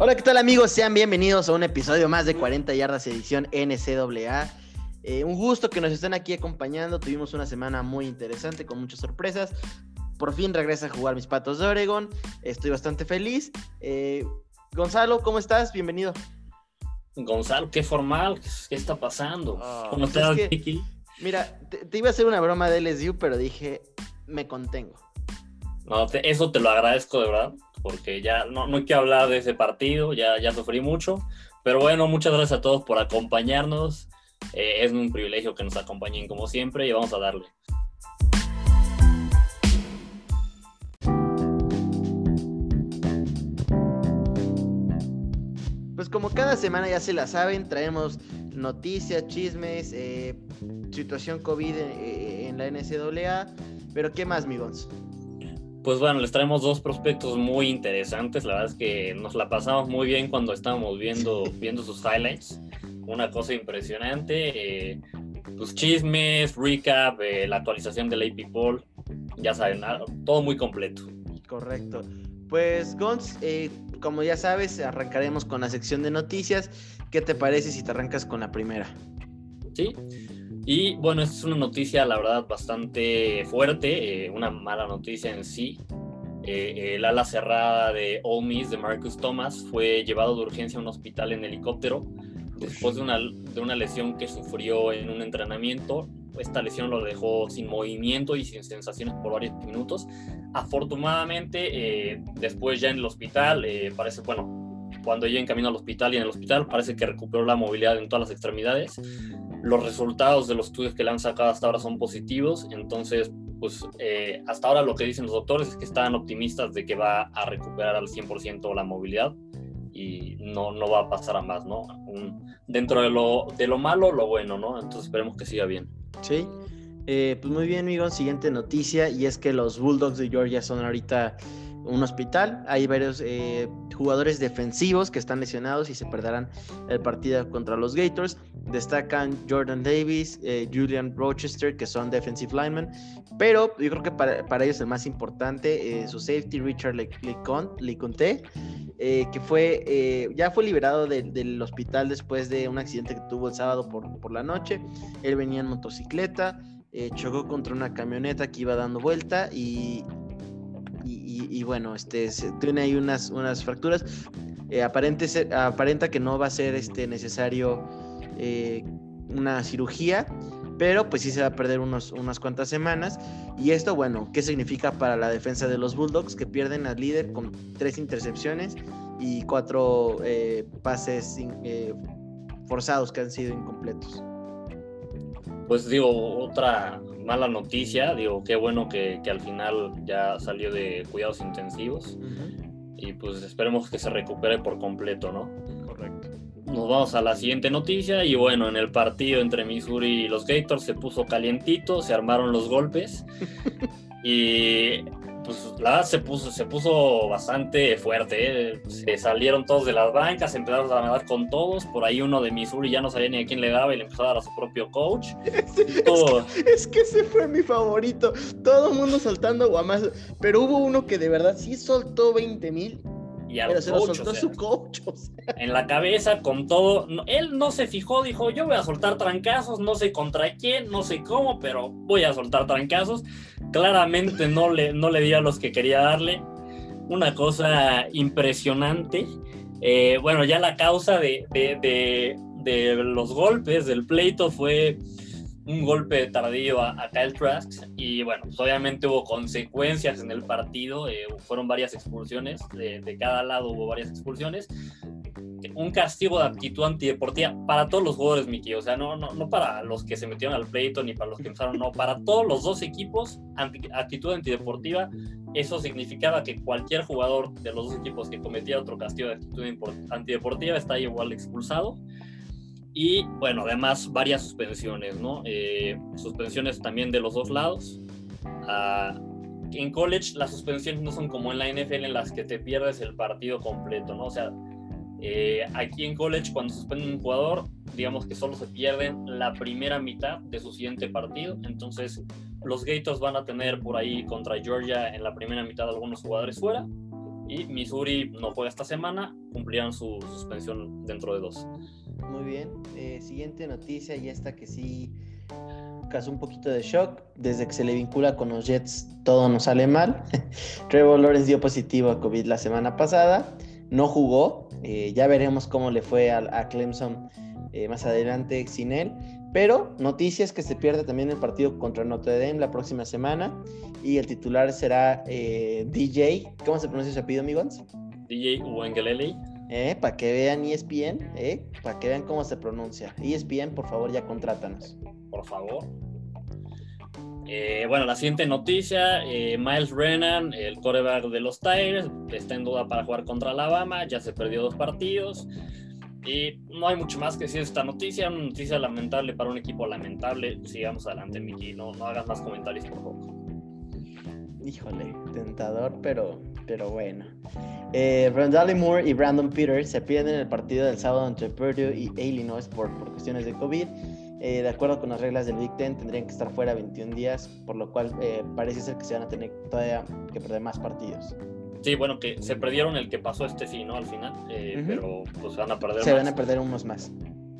Hola, ¿qué tal amigos? Sean bienvenidos a un episodio más de 40 yardas edición NCAA. Eh, un gusto que nos estén aquí acompañando. Tuvimos una semana muy interesante con muchas sorpresas. Por fin regresa a jugar mis patos de Oregon. Estoy bastante feliz. Eh, Gonzalo, ¿cómo estás? Bienvenido. Gonzalo, qué formal, ¿qué está pasando? Ah, ¿Cómo pues estás, Kiki? Mira, te, te iba a hacer una broma de LSU, pero dije, me contengo. No, te- eso te lo agradezco de verdad, porque ya no, no hay que hablar de ese partido, ya, ya sufrí mucho. Pero bueno, muchas gracias a todos por acompañarnos. Eh, es un privilegio que nos acompañen como siempre y vamos a darle. Pues como cada semana ya se la saben, traemos noticias, chismes, eh, situación COVID eh, en la NCAA. Pero ¿qué más, mi? Pues bueno, les traemos dos prospectos muy interesantes. La verdad es que nos la pasamos muy bien cuando estábamos viendo, viendo sus highlights. Una cosa impresionante. eh, pues chismes, recap, eh, la actualización del AP Poll. Ya saben, ah, todo muy completo. Correcto. Pues, Gonz, eh, como ya sabes, arrancaremos con la sección de noticias. ¿Qué te parece si te arrancas con la primera? ¿sí? Y bueno, esta es una noticia, la verdad, bastante fuerte, eh, una mala noticia en sí. Eh, el ala cerrada de Ole Miss, de Marcus Thomas, fue llevado de urgencia a un hospital en helicóptero después de una, de una lesión que sufrió en un entrenamiento. Esta lesión lo dejó sin movimiento y sin sensaciones por varios minutos. Afortunadamente, eh, después ya en el hospital, eh, parece, bueno, cuando ya en camino al hospital y en el hospital, parece que recuperó la movilidad en todas las extremidades. Los resultados de los estudios que le han sacado hasta ahora son positivos, entonces, pues eh, hasta ahora lo que dicen los doctores es que están optimistas de que va a recuperar al 100% la movilidad y no, no va a pasar a más, ¿no? Dentro de lo, de lo malo, lo bueno, ¿no? Entonces esperemos que siga bien. Sí. Eh, pues muy bien, amigo. Siguiente noticia, y es que los Bulldogs de Georgia son ahorita un hospital. Hay varios eh, jugadores defensivos que están lesionados y se perderán el partido contra los Gators. Destacan Jordan Davis, eh, Julian Rochester, que son defensive linemen. Pero yo creo que para, para ellos el más importante, eh, su safety, Richard Leconte, eh, que fue, ya fue liberado de- del hospital después de un accidente que tuvo el sábado por, por la noche. Él venía en motocicleta, chocó contra una camioneta que iba dando vuelta y, y, bueno, este, se- tiene ahí unas, unas fracturas. Eh, aparente aparenta que no va a ser este, necesario eh, una cirugía, pero pues sí se va a perder unos, unas cuantas semanas. Y esto, bueno, ¿qué significa para la defensa de los Bulldogs? Que pierden al líder con tres intercepciones y cuatro eh, pases forzados que han sido incompletos. Pues digo, otra mala noticia, digo, qué bueno que, que al final ya salió de cuidados intensivos y pues esperemos que se recupere por completo, ¿no? Correcto. Nos vamos a la siguiente noticia y bueno, en el partido entre Missouri y los Gators se puso calientito, se armaron los golpes y pues la se puso, se puso bastante fuerte, ¿eh? se salieron todos de las bancas, empezaron a nadar con todos, por ahí uno de Missouri ya no sabía ni a quién le daba y le empezó a dar a su propio coach. Es que ese fue mi favorito. Todo el mundo soltando guamazos. Pero hubo uno que de verdad sí soltó 20 mil. Y al Pero se lo coach, o soltó sea, su coach. o sea. en la cabeza con todo. No, él no se fijó, dijo, yo voy a soltar trancazos, no sé contra quién, no sé cómo, pero voy a soltar trancazos. Claramente no le, no le dio a los que quería darle. Una cosa impresionante. Eh, bueno, ya la causa de, de- de- de los golpes, del pleito, fue un golpe tardío a, a Kyle Trask y bueno, pues obviamente hubo consecuencias en el partido, eh, fueron varias expulsiones, de, cada lado hubo varias expulsiones, un castigo de actitud antideportiva para todos los jugadores, Miki, o sea, no, no, no para los que se metieron al pleito ni para los que empezaron, no, para todos los dos equipos, anti- actitud antideportiva, eso significaba que cualquier jugador de los dos equipos que cometiera otro castigo de actitud antideportiva está igual expulsado. Y bueno, además varias suspensiones, ¿no? Eh, suspensiones también de los dos lados. Ah, en college las suspensiones no son como en la NFL en las que te pierdes el partido completo, ¿no? O sea, eh, aquí en college cuando suspenden un jugador, digamos que solo se pierden la primera mitad de su siguiente partido. Entonces los Gators van a tener por ahí contra Georgia en la primera mitad algunos jugadores fuera Y Missouri no juega esta semana, cumplirán su suspensión dentro de dos. Muy bien. Eh, siguiente noticia, y esta que sí causó un poquito de shock. Desde que se le vincula con los Jets, todo nos sale mal. Trevor Lawrence dio positivo a COVID la semana pasada. No jugó. Eh, ya veremos cómo le fue a, Clemson eh, más adelante sin él. Pero noticias que se pierde también el partido contra Notre Dame la próxima semana. Y el titular será DJ. ¿Cómo se pronuncia su apellido, amigos? DJ Uengelele. Eh, para que vean ESPN, eh, para que vean cómo se pronuncia. ESPN, por favor, ya contrátanos. Por favor. Eh, bueno, la siguiente noticia, Miles Brennan, el coreback de los Tigers, está en duda para jugar contra Alabama, ya se perdió dos partidos. Y no hay mucho más que decir de esta noticia, una noticia lamentable para un equipo lamentable. Sigamos adelante, Miki, no, no hagas más comentarios, por favor. Híjole, tentador, pero, pero bueno. Eh, Randall Moore y Brandon Peters se pierden el partido del sábado entre Purdue y Illinois por, por cuestiones de COVID. Eh, de acuerdo con las reglas del Big Ten, tendrían que estar fuera 21 días, por lo cual eh, parece ser que se van a tener todavía que perder más partidos. Sí, bueno, que se perdieron el que pasó este sí, ¿no? Al final, eh, pero pues van a perder Se van a perder unos más.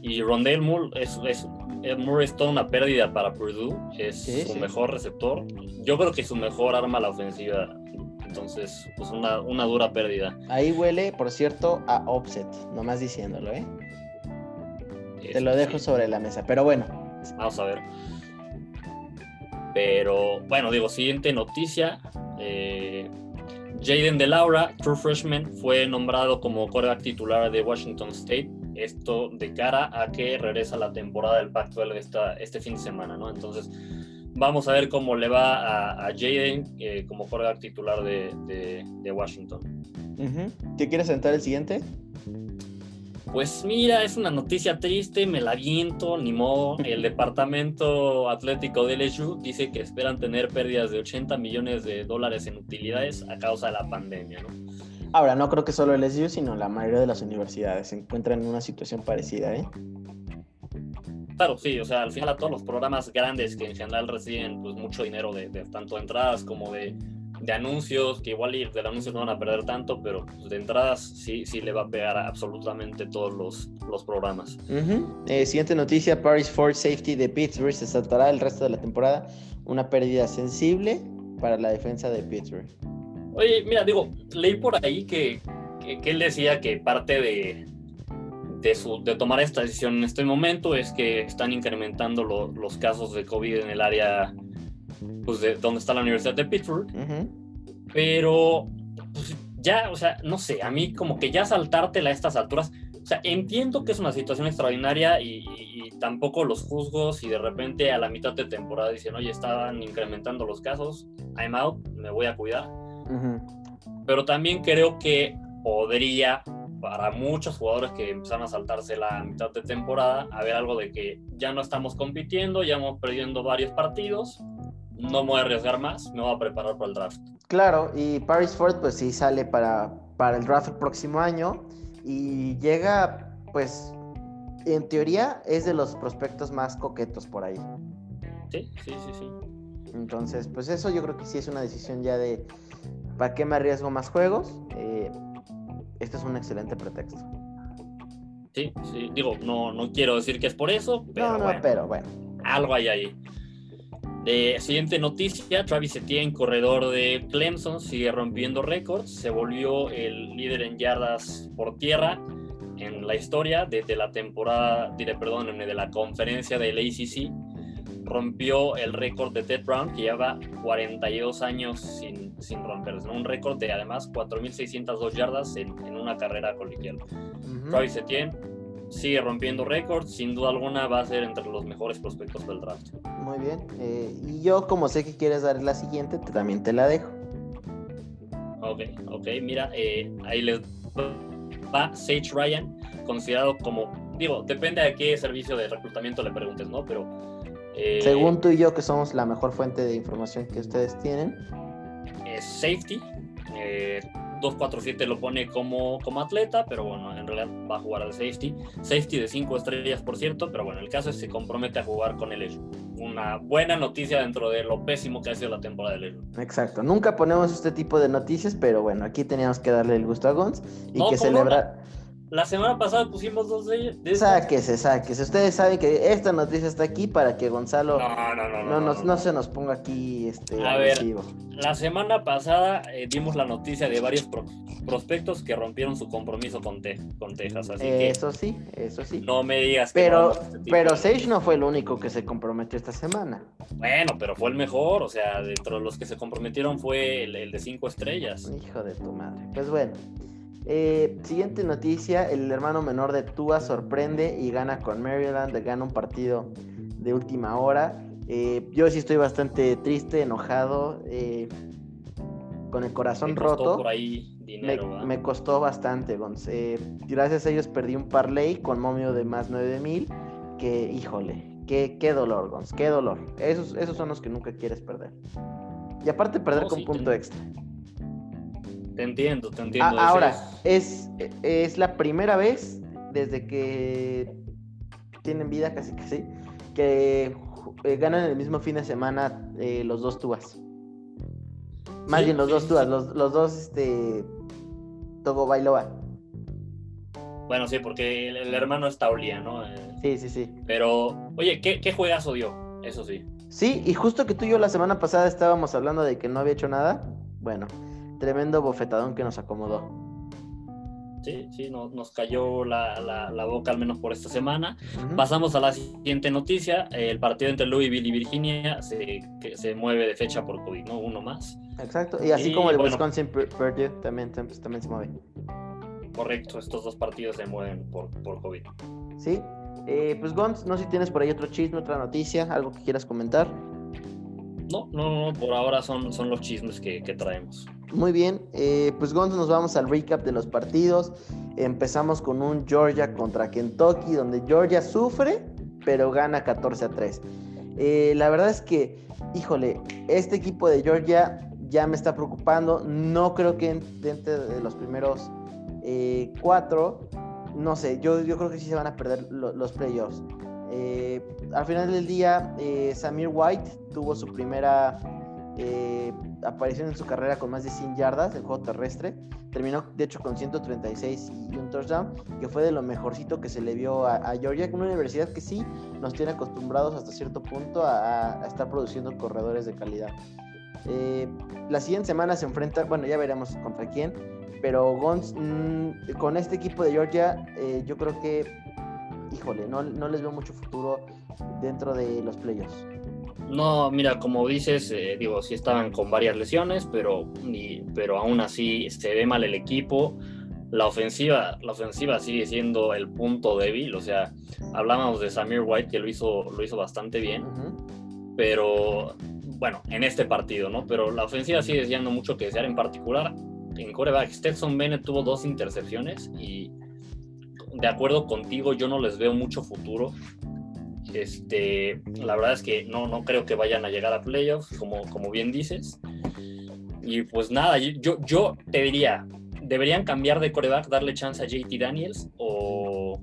Y Rondale Moore es, es, Moore es toda una pérdida para Purdue, es su mejor receptor. Yo creo que es su mejor arma a la ofensiva, entonces, pues una, una dura pérdida. Ahí huele, por cierto, a offset, nomás diciéndolo, ¿eh? Te lo dejo sobre la mesa, pero bueno. Vamos a ver. Pero bueno, digo, siguiente noticia. Eh, Jaden de Laura, true freshman, fue nombrado como coreback titular de Washington State. Esto de cara a que regresa la temporada del Pacto esta, este fin de semana, ¿no? Entonces, vamos a ver cómo le va a, Jaden eh, como coreback titular de, Washington. ¿Te quieres sentar el siguiente? Pues mira, es una noticia triste, me la viento, ni modo. El departamento atlético de LSU dice que esperan tener pérdidas de 80 millones de dólares en utilidades a causa de la pandemia, ¿no? Ahora, no creo que solo LSU, sino la mayoría de las universidades se encuentran en una situación parecida, ¿eh? Claro, sí, o sea, al final a todos los programas grandes que en general reciben pues, mucho dinero de, de tanto entradas como de de anuncios, que igual del anuncio no van a perder tanto, pero pues, de entradas sí, sí le va a pegar a absolutamente todos los, los programas. Eh, siguiente noticia, Paris Ford Safety de Pittsburgh se saltará el resto de la temporada. Una pérdida sensible para la defensa de Pittsburgh. Oye, mira, digo, leí por ahí que, que, él decía que parte de, de, su, de, tomar esta decisión en este momento es que están incrementando los casos de COVID en el área pues de donde está la Universidad de Pittsburgh. Pero pues, ya, o sea, no sé, a mí como que ya saltártela a estas alturas, o sea, entiendo que es una situación extraordinaria y, tampoco los juzgos y de repente a la mitad de temporada dicen, oye, estaban incrementando los casos, I'm out, me voy a cuidar. Pero también creo que podría para muchos jugadores que empezaron a saltarse la mitad de temporada, haber algo de que ya no estamos compitiendo, ya hemos perdiendo varios partidos, no me voy a arriesgar más, me voy a preparar para el draft. Claro, y Paris Ford pues sí sale para, para el draft el próximo año y llega pues en teoría es de los prospectos más coquetos por ahí. Sí, sí, sí, sí. Entonces, pues eso yo creo que sí es una decisión ya de ¿para qué me arriesgo más juegos? Eh, este es un excelente pretexto. Sí, sí, digo, no, no quiero decir que es por eso, pero, no, pero bueno. Algo hay ahí. Eh, siguiente noticia, Travis Etienne, corredor de Clemson, sigue rompiendo récords, se volvió el líder en yardas por tierra en la historia desde la temporada, diré, perdón, de la conferencia del ACC, rompió el récord de Ted Brown, que lleva 42 años sin, sin romperse, un récord de además 4.602 yardas en, una carrera colegial. Travis Etienne sigue rompiendo récords, sin duda alguna va a ser entre los mejores prospectos del draft. Muy bien, eh, y yo como sé que quieres dar la siguiente, también te la dejo. Ok, ok, mira, eh, ahí les va Sage Ryan, considerado como, digo, depende de qué servicio de reclutamiento le preguntes, ¿no? Pero... Eh, Según tú y yo, que somos la mejor fuente de información que ustedes tienen. Es safety, 247 lo pone como, como atleta, pero bueno, en realidad va a jugar de safety. Safety de 5 estrellas, por cierto, pero bueno, el caso es que se compromete a jugar con el Una buena noticia dentro de lo pésimo que ha sido la temporada del Ello. Exacto, nunca ponemos este tipo de noticias, pero bueno, aquí teníamos que darle el gusto a Gons y que celebrar. La semana pasada pusimos dos de ellas. Sáquese, sáquese. Ustedes saben que esta noticia está aquí para que Gonzalo no, se nos ponga aquí este, A ver, la semana pasada eh, dimos la noticia de varios prospectos que rompieron su compromiso con, con Texas. Así eso sí, eso sí. No me digas que Pero, este pero Sage no fue el único que se comprometió esta semana. Bueno, pero fue el mejor. O sea, dentro de los que se comprometieron fue el, el de cinco estrellas. Hijo de tu madre. Pues bueno. Eh, siguiente noticia, el hermano menor de Tua sorprende y gana con Maryland, gana un partido de última hora. Eh, yo sí estoy bastante triste, enojado, eh, con el corazón roto. me, costó bastante, gracias a ellos perdí un parlay con momio de más 9000, que híjole, qué, qué dolor, Gons, qué dolor. Esos, esos son los que nunca quieres perder. Y aparte perder con punto extra. Te entiendo, te entiendo. ahora, es, es la primera vez desde que tienen vida, casi que sí, que eh, ganan el mismo fin de semana eh, los dos tubas. Más bien los dos tubas, los, dos, este, Togo Bailoa. Bueno, sí, porque el, hermano es Taulia, ¿no? Eh, sí, sí, sí. Pero, oye, ¿qué, ¿qué juegazo dio? Eso sí. Sí, y justo que tú y yo la semana pasada estábamos hablando de que no había hecho nada. Bueno, tremendo bofetadón que nos acomodó. Sí, sí, nos cayó la, boca al menos por esta semana. Pasamos a la siguiente noticia. El partido entre Louisville y Virginia se, que se mueve de fecha por COVID, ¿no? Uno más. Exacto. Y así como el Wisconsin Purdue también, también se mueve. Correcto, estos dos partidos se mueven por, por COVID. Sí. Eh, pues Gons, no sé si tienes por ahí otro chisme, otra noticia, algo que quieras comentar. No, no, no, por ahora son, son los chismes que, que traemos. Muy bien, eh, pues Gonzo, nos vamos al recap de los partidos. Empezamos con un Georgia contra Kentucky, donde Georgia sufre, pero gana 14 a 3. Eh, la verdad es que, híjole, este equipo de Georgia ya me está preocupando. No creo que dentro de los primeros eh, cuatro, no sé, yo, yo creo que sí se van a perder los playoffs. al final del día, Samir White tuvo su primera aparición en su carrera con más de 100 yardas en juego terrestre. Terminó, de hecho, con 136 y un touchdown, que fue de lo mejorcito que se le vio a, Georgia, una universidad que sí nos tiene acostumbrados hasta cierto punto a, estar produciendo corredores de calidad. Eh, la siguiente semana se enfrenta, bueno, ya veremos contra quién, pero Gons, mm, con este equipo de Georgia, eh, yo creo que, híjole, no, no les veo mucho futuro dentro de los playoffs. No, mira, como dices, eh, digo, sí estaban con varias lesiones, pero, pero aún así se ve mal el equipo. La ofensiva, la ofensiva sigue siendo el punto débil. O sea, hablábamos de Samir White que lo hizo, lo hizo bastante bien, pero bueno, en este partido, ¿no? Pero la ofensiva sigue siendo mucho que desear, en particular en coreback. Stetson Bennett tuvo dos intercepciones y de acuerdo contigo, yo no les veo mucho futuro. Este, la verdad es que no, no creo que vayan a llegar a playoffs, como, como bien dices. Y pues nada, yo, yo te diría, ¿deberían cambiar de coreback, darle chance a JT Daniels o,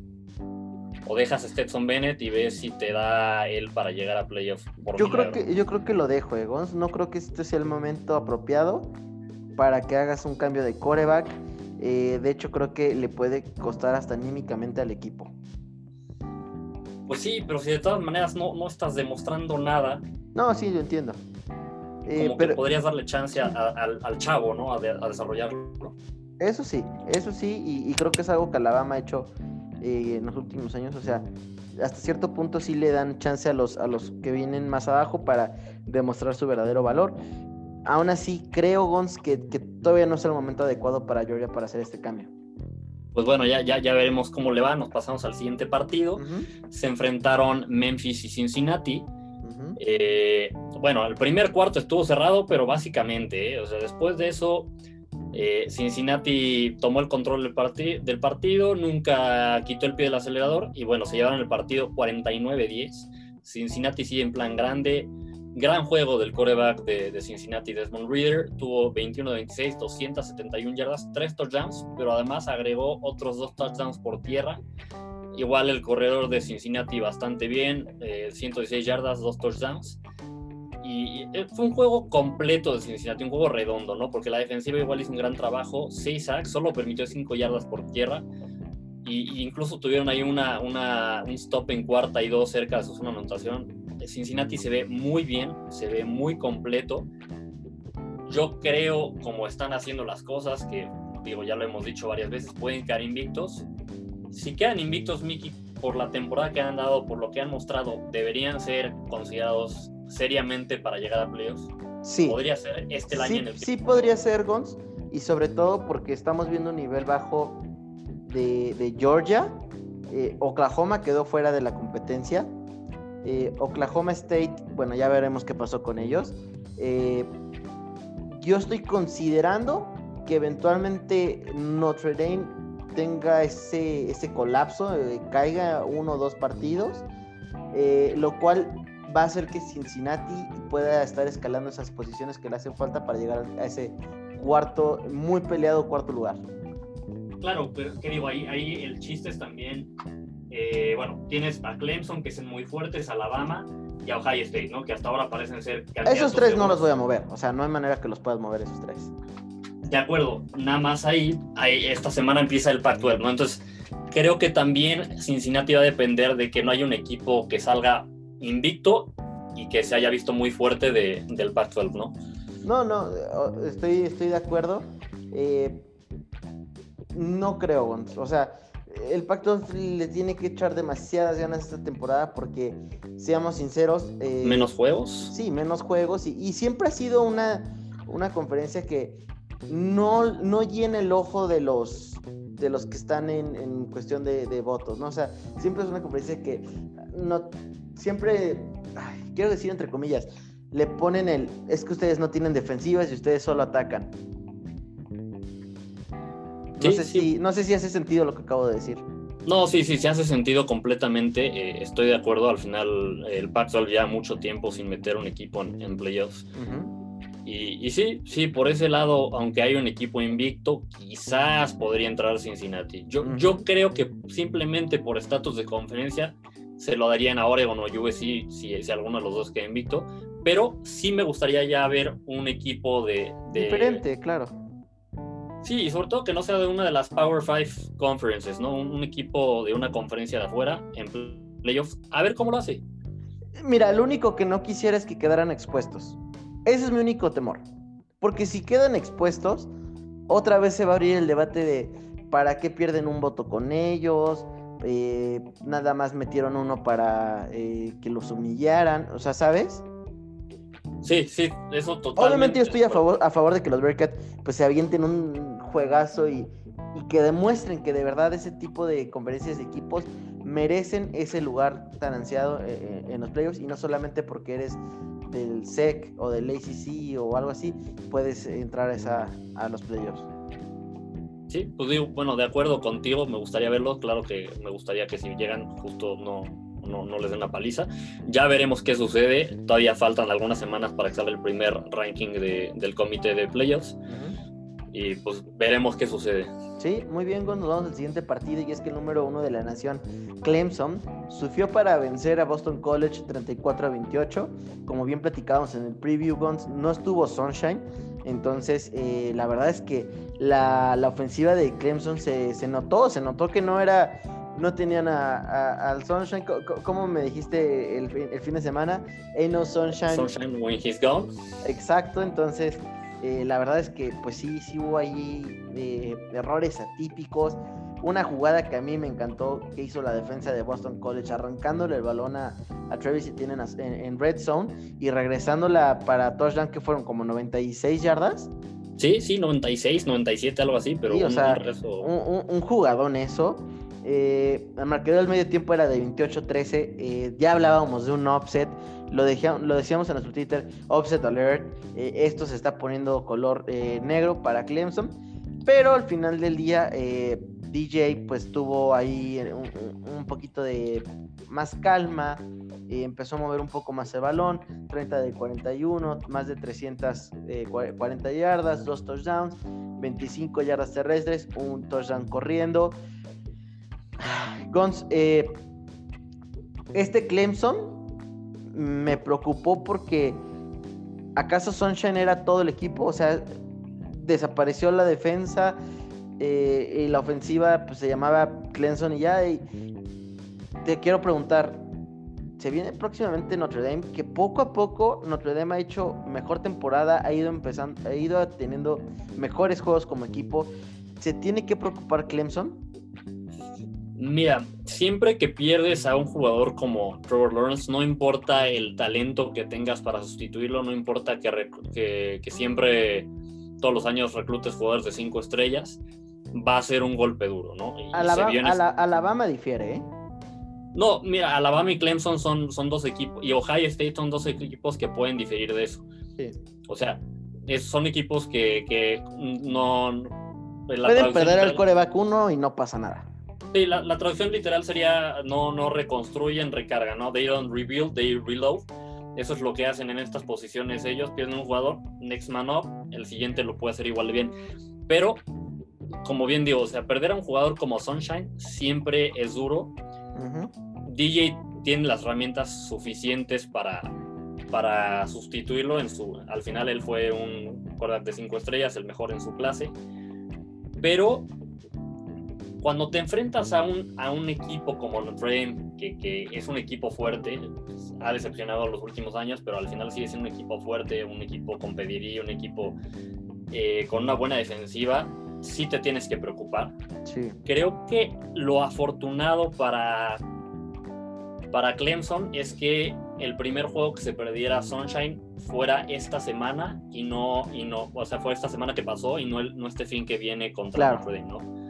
o dejas a Stetson Bennett y ves si te da él para llegar a playoffs? Yo creo, que, yo creo que lo dejo, eh, No creo que este sea el momento apropiado para que hagas un cambio de coreback. Eh, de hecho, creo que le puede costar hasta anímicamente al equipo. Pues sí, pero si de todas maneras no, no estás demostrando nada. No, sí, yo entiendo. Eh, como pero... que podrías darle chance al chavo, ¿no? A, desarrollarlo. Eso sí, eso sí, y, creo que es algo que Alabama ha hecho eh, en los últimos años. O sea, hasta cierto punto sí le dan chance a los, a los que vienen más abajo para demostrar su verdadero valor. Aún así, creo, Gons, que, que todavía no es el momento adecuado para Georgia para hacer este cambio pues bueno, ya, ya, ya veremos cómo le va. Nos pasamos al siguiente partido. Se enfrentaron Memphis y Cincinnati. Eh, bueno, el primer cuarto estuvo cerrado, pero básicamente, eh, o sea, después de eso, eh, Cincinnati tomó el control del, del, partido, nunca quitó el pie del acelerador y bueno, se llevaron el partido 49-10. Cincinnati sigue en plan grande, Gran juego del coreback de, Cincinnati, Desmond Reader. Tuvo 21 de 26, 271 yardas, 3 touchdowns, pero además agregó otros 2 touchdowns por tierra. Igual el corredor de Cincinnati bastante bien, 116 eh, yardas, 2 touchdowns. Y eh, fue un juego completo de Cincinnati, un juego redondo, ¿no? Porque la defensiva igual hizo un gran trabajo, 6 sacks, solo permitió 5 yardas por tierra. Y, incluso tuvieron ahí una, una, un stop en cuarta y dos cerca de su zona anotación Cincinnati se ve muy bien, se ve muy completo. Yo creo, como están haciendo las cosas, que digo, ya lo hemos dicho varias veces, pueden quedar invictos. Si quedan invictos, Mickey, por la temporada que han dado, por lo que han mostrado, deberían ser considerados seriamente para llegar a playoffs. Sí. Podría ser este el año en el que... Sí, podría ser, Gons. Y sobre todo porque estamos viendo un nivel bajo de, Georgia. Eh, Oklahoma quedó fuera de la competencia. Eh, Oklahoma State, bueno, ya veremos qué pasó con ellos. Eh, yo estoy considerando que eventualmente Notre Dame tenga ese, ese colapso, eh, caiga uno o dos partidos, lo cual va a hacer que Cincinnati pueda estar escalando esas posiciones que le hacen falta para llegar a ese cuarto, muy peleado cuarto lugar. Claro, pero ¿qué digo? Ahí, ahí el chiste es también eh, bueno, tienes a Clemson, que es muy fuertes, Alabama y a Ohio State, ¿no? Que hasta ahora parecen ser... Esos tres no los voy a mover, o sea, no hay manera que los puedas mover esos tres. De acuerdo, nada más ahí, ahí esta semana empieza el Pac-12, ¿no? Entonces, creo que también Cincinnati va a depender de que no haya un equipo que salga invicto y que se haya visto muy fuerte de, del Pac-12, ¿no? No, no, estoy, estoy de acuerdo. Eh, no creo, o sea, el Pacto le tiene que echar demasiadas ganas esta temporada porque, seamos sinceros... Eh, ¿Menos juegos? Sí, menos juegos. Y, siempre ha sido una, una conferencia que no, no llena el ojo de los, de los que están en, cuestión de, votos, ¿no? O sea, siempre es una conferencia que no... Siempre, quiero decir entre comillas, le ponen el... Es que ustedes no tienen defensivas y ustedes solo atacan. No, sé Si, no sé si hace sentido lo que acabo de decir. No, sí, sí, sí hace sentido completamente. Eh, estoy de acuerdo. Al final, el Pac-12 ya mucho tiempo sin meter un equipo en, playoffs. y, sí, sí, por ese lado, aunque hay un equipo invicto, quizás podría entrar Cincinnati. Yo, yo creo que simplemente por estatus de conferencia se lo darían a Oregon o USC si, si alguno de los dos queda invicto. Pero sí me gustaría ya ver un equipo de... de Diferente, claro Sí, y sobre todo que no sea de una de las Power Five Conferences, ¿no? Un, equipo de una conferencia de afuera en playoffs. A ver cómo lo hace. Mira, lo único que no quisiera es que quedaran expuestos. Ese es mi único temor. Porque si quedan expuestos, otra vez se va a abrir el debate de para qué pierden un voto con ellos. Eh, nada más metieron uno para eh, que los humillaran. O sea, ¿sabes? Sí, sí, eso totalmente. Obviamente yo estoy a favor, a favor de que los Bearcats pues se avienten un juegazo y, que demuestren que de verdad ese tipo de conferencias de equipos merecen ese lugar tan ansiado eh, eh, en los playoffs y no solamente porque eres del SEC o del ACC o algo así, puedes entrar a, esa, a los playoffs. Sí, pues digo, bueno, de acuerdo contigo, me gustaría verlo, claro que me gustaría que si llegan justo no, no, no les den la paliza. Ya veremos qué sucede. Todavía faltan algunas semanas para que salga el primer ranking del comité de playoffs. Y pues veremos qué sucede. Sí, muy bien, nos vamos al siguiente partido y es que el número uno de la nación, Clemson, sufrió para vencer a Boston College 34 a 28. Como bien platicábamos en el preview, Guns, no estuvo Sunshine. Entonces, eh, la verdad es que la, la ofensiva de Clemson se, se, notó, se notó que no era no tenían a, al Sunshine. ¿Cómo me dijiste el, fin de semana? Ain't no Sunshine. Sunshine when he's gone. Exacto, entonces eh, la verdad es que pues sí, sí hubo ahí eh, errores atípicos. Una jugada que a mí me encantó que hizo la defensa de Boston College, arrancándole el balón a, Travis y tienen en, red zone y regresándola para touchdown que fueron como 96 yardas. Sí, sí, 96, 97, algo así, pero un, un, un, jugadón eso. Eh, el marcador medio tiempo era de 28-13. Eh, ya hablábamos de un offset. Lo, decíamos en nuestro Twitter, offset alert. Eh, esto se está poniendo color negro para Clemson. Pero al final del día, DJ pues tuvo ahí un, poquito de más calma. empezó a mover un poco más el balón, 30 de 41, más de 340 eh, yardas, dos touchdowns, 25 yardas terrestres, un touchdown corriendo. Gons, eh, este Clemson me preocupó porque ¿acaso Sunshine era todo el equipo? O sea, desapareció la defensa eh, y la ofensiva pues, se llamaba Clemson y ya. Te quiero preguntar, se viene próximamente Notre Dame, que poco a poco Notre Dame ha hecho mejor temporada, ha ido empezando, ha ido teniendo mejores juegos como equipo. ¿Se tiene que preocupar Clemson? Mira, siempre que pierdes a un jugador como Trevor Lawrence, no importa el talento que tengas para sustituirlo, no importa que, que, siempre todos los años reclutes jugadores de cinco estrellas, va a ser un golpe duro, ¿no? Alabama, Alabama difiere, ¿eh? No, mira, Alabama y Clemson son, son dos equipos, y Ohio State son dos equipos que pueden diferir de eso. Sí. O sea, son equipos que, que no... Pueden perder el coreback uno y no pasa nada. Sí, la, traducción literal sería no, no reconstruyen, recargan, ¿no? They don't rebuild, they reload. Eso es lo que hacen en estas posiciones ellos. Pierden un jugador, next man up, el siguiente lo puede hacer igual de bien. Pero, como bien digo, o sea, perder a un jugador como Sunshine siempre es duro. DJ tiene las herramientas suficientes para, para sustituirlo. En su, al final él fue un quarterback de cinco estrellas, el mejor en su clase. Pero cuando te enfrentas a un, a un equipo como Notre Dame, que, que es un equipo fuerte, pues, ha decepcionado los últimos años, pero al final sigue siendo un equipo fuerte, un equipo con pediría, un equipo eh, con una buena defensiva, sí te tienes que preocupar. Sí. Creo que lo afortunado para, para Clemson es que el primer juego que se perdiera Sunshine fuera esta semana y no, y no o sea, fue esta semana que pasó y no, el, no este fin que viene contra Notre Dame, ¿no?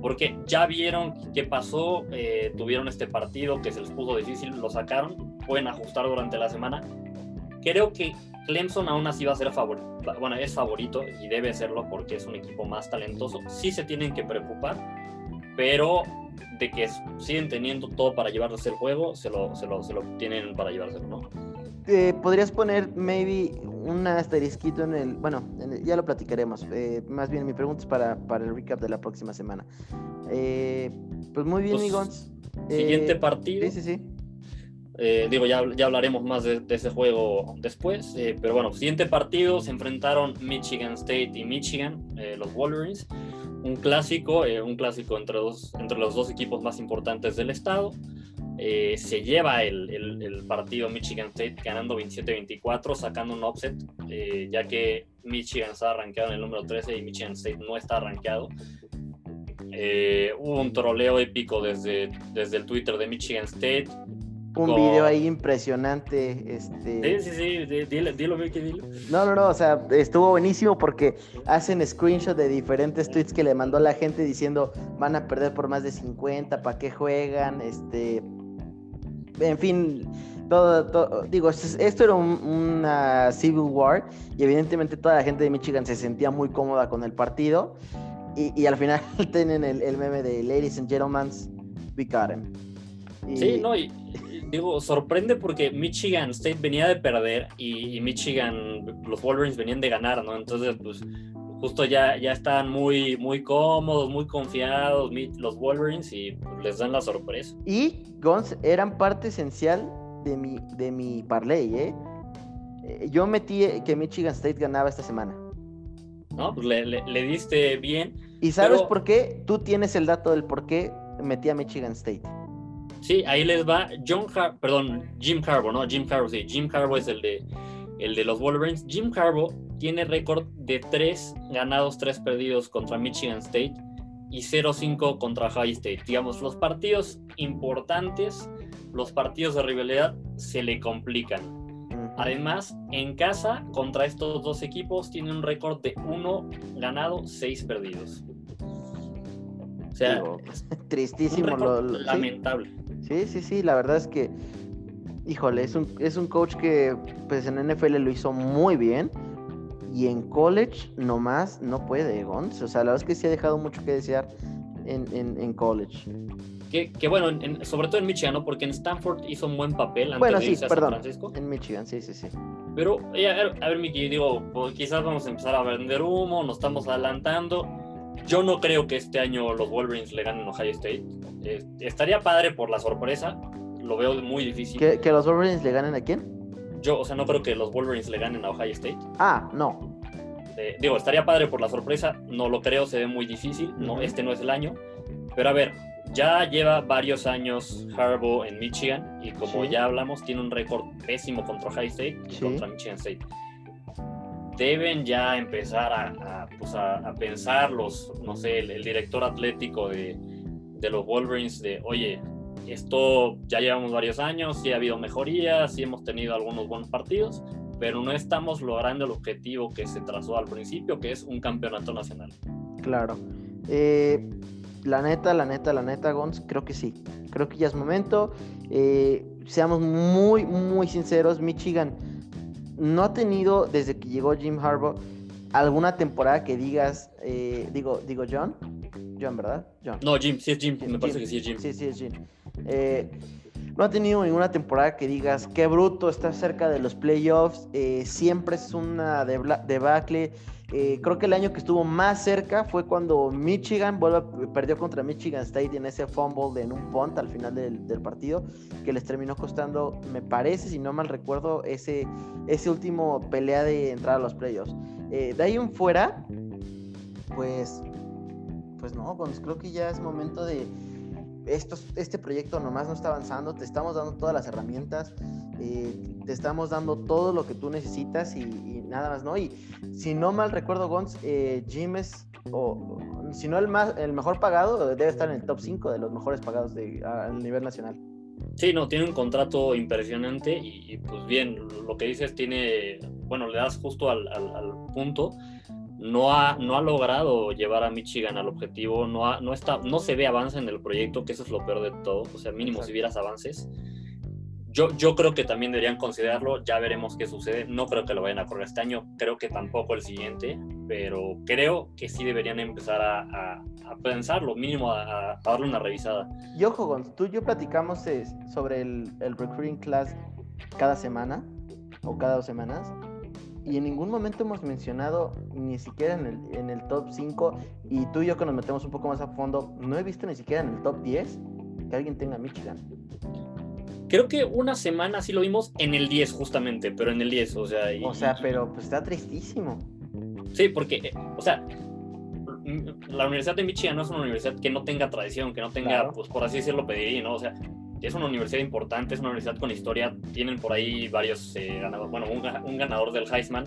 Porque ya vieron qué pasó, eh, tuvieron este partido que se les puso difícil, lo sacaron, pueden ajustar durante la semana. Creo que Clemson aún así va a ser favorito, bueno, es favorito y debe serlo porque es un equipo más talentoso. Sí se tienen que preocupar, pero de que siguen teniendo todo para llevarse el juego, se lo, se lo, se lo tienen para llevárselo, ¿no? Eh, podrías poner maybe un asterisquito en el. Bueno, ya lo platicaremos. Eh, más bien, mi pregunta es para, para, el recap de la próxima semana. Eh, pues muy bien, pues, Siguiente partido. Sí, sí, sí. digo, ya, ya hablaremos más de, ese juego después. pero bueno, siguiente partido se enfrentaron Michigan State y Michigan, los Wolverines. Un clásico, un clásico entre, dos, entre los dos equipos más importantes del estado. Eh, se lleva el, partido Michigan State ganando 27-24, sacando un offset, eh, ya que Michigan está arranqueado en el número 13 y Michigan State no está arranqueado. Eh, hubo un troleo épico desde, desde el Twitter de Michigan State. Un video ahí impresionante. Este... Sí, sí, sí, dilo, dilo, dilo. No, no, no, o sea, estuvo buenísimo porque hacen screenshot de diferentes tweets que le mandó la gente diciendo van a perder por más de 50, ¿para qué juegan? Este, en fin, todo, digo, esto era una Civil War y evidentemente toda la gente de Michigan se sentía muy cómoda con el partido y, al final tienen el, meme de Ladies and Gentlemen, we got him. Sí, no, y, digo, sorprende porque Michigan State venía de perder y, y, Michigan, los Wolverines venían de ganar, ¿no? Entonces, pues justo ya, ya están muy, muy cómodos, muy confiados los Wolverines y les dan la sorpresa. Y Gons eran parte esencial de mi, de mi parlay, ¿eh? ¿eh? Yo metí que Michigan State ganaba esta semana. No, pues le, diste bien. ¿Y sabes por qué? Tú tienes el dato del por qué metí a Michigan State. Sí, ahí les va John Har perdón, Jim Harbaugh, ¿no? Jim Harbaugh, sí. Jim Harbaugh es el de, el de los Wolverines. Jim Harbaugh tiene récord de 3 ganados, 3 perdidos contra Michigan State y 0-5 contra High State. Digamos, los partidos importantes, los partidos de rivalidad se le complican. Además, en casa, contra estos dos equipos, tiene un récord de 1 ganado, 6 perdidos. O sea, tristísimo. Lo, lamentable. Sí, sí, sí, la verdad es que, híjole, es un, es un coach que pues en NFL lo hizo muy bien y en college nomás no puede, Gons. O sea, la verdad es que sí ha dejado mucho que desear en, en, college. Que, que bueno, en- sobre todo en Michigan, ¿no? Porque en Stanford hizo un buen papel antes Bueno, de sí, irse a San perdón. Francisco. En Michigan, sí, sí, sí. Pero, a ver, a ver, Miki, digo, pues, quizás vamos a empezar a vender humo, nos estamos adelantando. Yo no creo que este año los Wolverines le ganen a Ohio State. Eh, estaría padre por la sorpresa, lo veo muy difícil. ¿Que, que los Wolverines le ganen a quién? Yo, o sea, no creo que los Wolverines le ganen a Ohio State. Ah, no. Eh, digo, estaría padre por la sorpresa, no lo creo, se ve muy difícil, no, este no es el año. Pero a ver, ya lleva varios años Harbaugh en Michigan y como Sí. ya hablamos, tiene un récord pésimo contra Ohio State y Sí. contra Michigan State. Deben ya empezar a, a, pues, a- a pensar los, no sé, el, el director atlético de, de los Wolverines de, oye, esto ya llevamos varios años, sí ha habido mejorías, sí hemos tenido algunos buenos partidos, pero no estamos logrando el objetivo que se trazó al principio, que es un campeonato nacional. Claro. Eh, la neta, la neta, la neta, Gons, creo que sí. Creo que ya es momento. Eh, seamos muy, muy sinceros. Michigan no ha tenido, desde que llegó Jim Harbaugh, alguna temporada que digas, eh, digo, digo John. John, ¿verdad? John. No, Jim, sí es Jim, Jim, me parece Jim. que sí es Jim. Sí, sí, es Jim. Eh, no ha tenido ninguna temporada que digas, qué bruto, está cerca de los playoffs. eh, siempre es una debacle. Eh, creo que el año que estuvo más cerca fue cuando Michigan vuelve perdió contra Michigan State en ese fumble en un punt al final del, partido, que les terminó costando, me parece, si no mal recuerdo, ese, ese último pelea de entrar a los playoffs. Eh, de ahí en fuera, pues, pues no, creo que ya es momento de, estos, este proyecto nomás no está avanzando, te estamos dando todas las herramientas, eh, te estamos dando todo lo que tú necesitas y, nada más, ¿no? Y si no mal recuerdo, Gons, eh, Jim es, o si no el, más, el mejor pagado, debe estar en el top 5 de los mejores pagados de, a, nivel nacional. Sí, no, tiene un contrato impresionante y, pues bien, lo que dices tiene, bueno, le das justo al, al punto. No ha, no ha logrado llevar a Michigan al objetivo, no, ha, no, está, no se ve avance en el proyecto, que eso es lo peor de todo. O sea, mínimo Exacto. si vieras avances. Yo, yo creo que también deberían considerarlo, ya veremos qué sucede. No creo que lo vayan a correr este año, creo que tampoco el siguiente, pero creo que sí deberían empezar a, a, a pensarlo, mínimo a, a darle una revisada. Y ojo, Gons, tú y yo platicamos sobre el, el recruiting class cada semana o cada dos semanas. Y en ningún momento hemos mencionado, ni siquiera en el, en el top 5, y tú y yo que nos metemos un poco más a fondo, no he visto ni siquiera en el top 10 que alguien tenga Michigan. Creo que una semana sí lo vimos en el 10 justamente, pero en el 10, o sea... y- O sea, pero pues está tristísimo. Sí, porque, eh, o sea, la Universidad de Michigan no es una universidad que no tenga tradición, que no tenga, Claro. pues por así decirlo, pedirí, ¿no? O sea, es una universidad importante, es una universidad con historia, tienen por ahí varios eh, ganadores, bueno, un, un ganador del Heisman,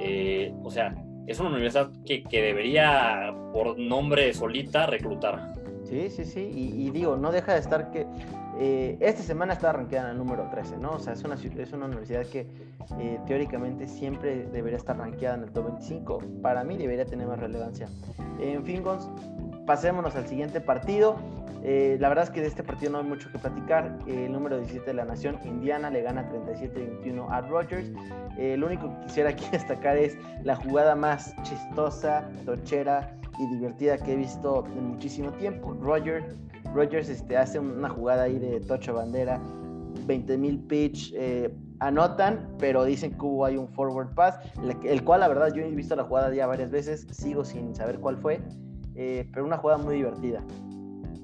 eh, o sea, es una universidad que, que debería, por nombre solita, reclutar. Sí, sí, sí. Y, y digo, no deja de estar que. eh, esta semana está rankeada en el número 13, ¿no? O sea, es una, es una universidad que eh, teóricamente siempre debería estar rankeada en el top 25. Para mí debería tener más relevancia. En fin, Gons, pasémonos al siguiente partido. Eh, la verdad es que de este partido no hay mucho que platicar. El número 17 de la nación, Indiana, le gana 37-21 a Rogers. Eh, lo único que quisiera aquí destacar es la jugada más chistosa, tochera y divertida que he visto en muchísimo tiempo. Roger, Rogers este, hace una jugada ahí de tocho bandera, 20 mil pitch, eh, anotan, pero dicen que hubo ahí un forward pass, el cual la verdad yo he visto la jugada ya varias veces, sigo sin saber cuál fue, eh, pero una jugada muy divertida.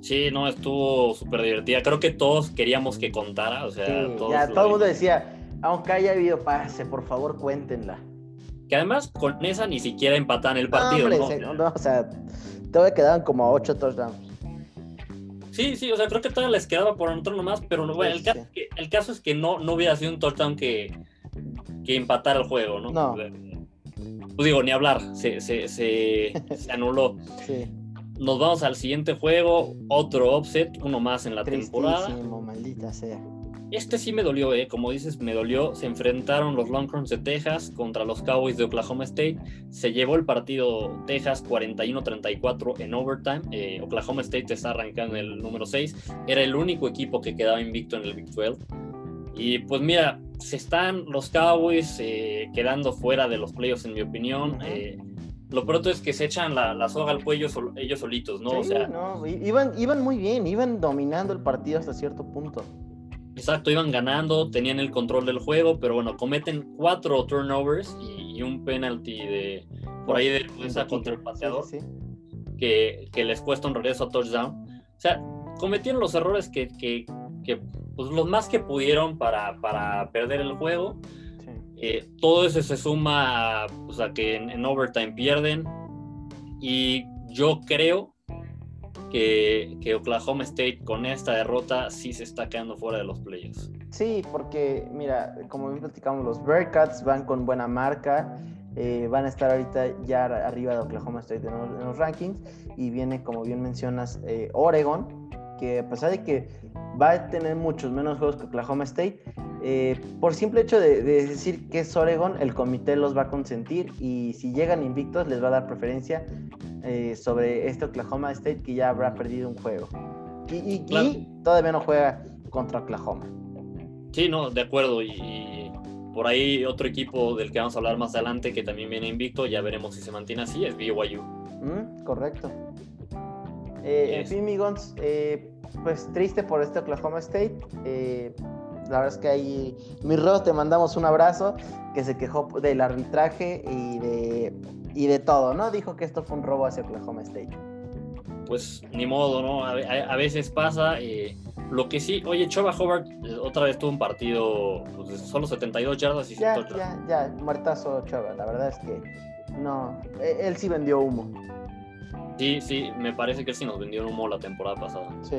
Sí, no, estuvo súper divertida. Creo que todos queríamos que contara, o sea, Sí, todos ya todo el mundo decía, aunque haya habido pase, por favor cuéntenla. Que además con esa ni siquiera empatan el No, partido, hombre, ¿no? se- no, o sea, todavía quedaban como 8 touchdowns. Sí, sí, o sea, creo que todavía les quedaba por anotar nomás, pero no, bueno, el, Sí, caso sí. es que, el caso es que no, no hubiera sido un touchdown que, que empatara el juego, ¿no? No. Pues digo, ni hablar, se, se, se, se anuló. Sí, Nos vamos al siguiente juego, otro offset, uno más en la temporada. tristísimo, maldita sea. Este sí me dolió, ¿eh? como dices, me dolió. Se enfrentaron los Longhorns de Texas contra los Cowboys de Oklahoma State. Se llevó el partido Texas 41-34 en overtime. Eh, Oklahoma State está arrancando en el número 6. Era el único equipo que quedaba invicto en el Big 12. Y pues mira, se están los Cowboys eh, quedando fuera de los playoffs, en mi opinión. Eh, lo pronto es que se echan la, soga al cuello ellos solitos, ¿no? o sea, no, iban, iban muy bien, iban dominando el partido hasta cierto punto. Exacto, iban ganando, tenían el control del juego, pero bueno, cometen cuatro turnovers y, un penalty de por ahí de defensa contra el pateador Que, que, les cuesta un regreso a touchdown. O sea, cometieron los errores que, que, que pues los más que pudieron para, para perder el juego. Eh, todo eso se suma pues, a que en, overtime pierden. Y yo creo que, que, Oklahoma State con esta derrota sí se está quedando fuera de los playoffs. Sí, porque mira, como bien platicamos, los Bearcats van con buena marca. Eh, van a estar ahorita ya arriba de Oklahoma State en los, rankings y viene, como bien mencionas, eh, Oregon, que a pesar de que va a tener muchos menos juegos que Oklahoma State. Eh, por simple hecho de, decir que es Oregon, el comité los va a consentir y si llegan invictos les va a dar preferencia eh, sobre este Oklahoma State que ya habrá perdido un juego. Y, todavía no juega contra Oklahoma. Sí, no, de acuerdo. Y, por ahí otro equipo del que vamos a hablar más adelante que también viene invicto, ya veremos si se mantiene así, es BYU. Mm, correcto. Eh, en fin, Migons, eh, pues triste por este Oklahoma State. Eh, la verdad es que ahí, mi Ross, te mandamos un abrazo, que se quejó del arbitraje y de, y de todo, ¿no? Dijo que esto fue un robo hacia Oklahoma State. Pues ni modo, ¿no? A, veces pasa. Eh, lo que sí, oye, Choba Hobart eh, otra vez tuvo un partido, pues, solo 72 yardas y ya, Ya, ya, muertazo Choba, la verdad es que no, e, él sí vendió humo. Sí, sí, me parece que sí nos vendió humo la temporada pasada. Sí.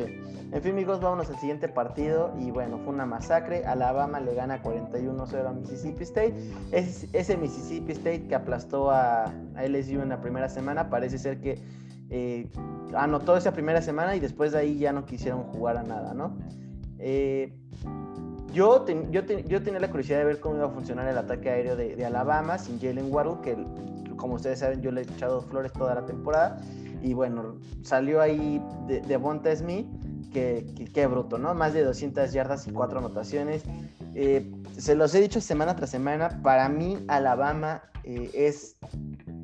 En fin, amigos, vámonos al siguiente partido. Y bueno, fue una masacre. Alabama le gana 41-0 a Mississippi State. ese Mississippi State que aplastó a, LSU en la primera semana, parece ser que eh, anotó esa primera semana y después de ahí ya no quisieron jugar a nada, ¿no? Eh, yo, yo, tenía la curiosidad de ver cómo iba a funcionar el ataque aéreo de, Alabama sin Jalen Waddle, que como ustedes saben yo le he echado flores toda la temporada. Y bueno, salió ahí de, de Smith, que, que, bruto, ¿no? Más de 200 yardas y 4 anotaciones. Eh, se los he dicho semana tras semana, para mí Alabama eh, es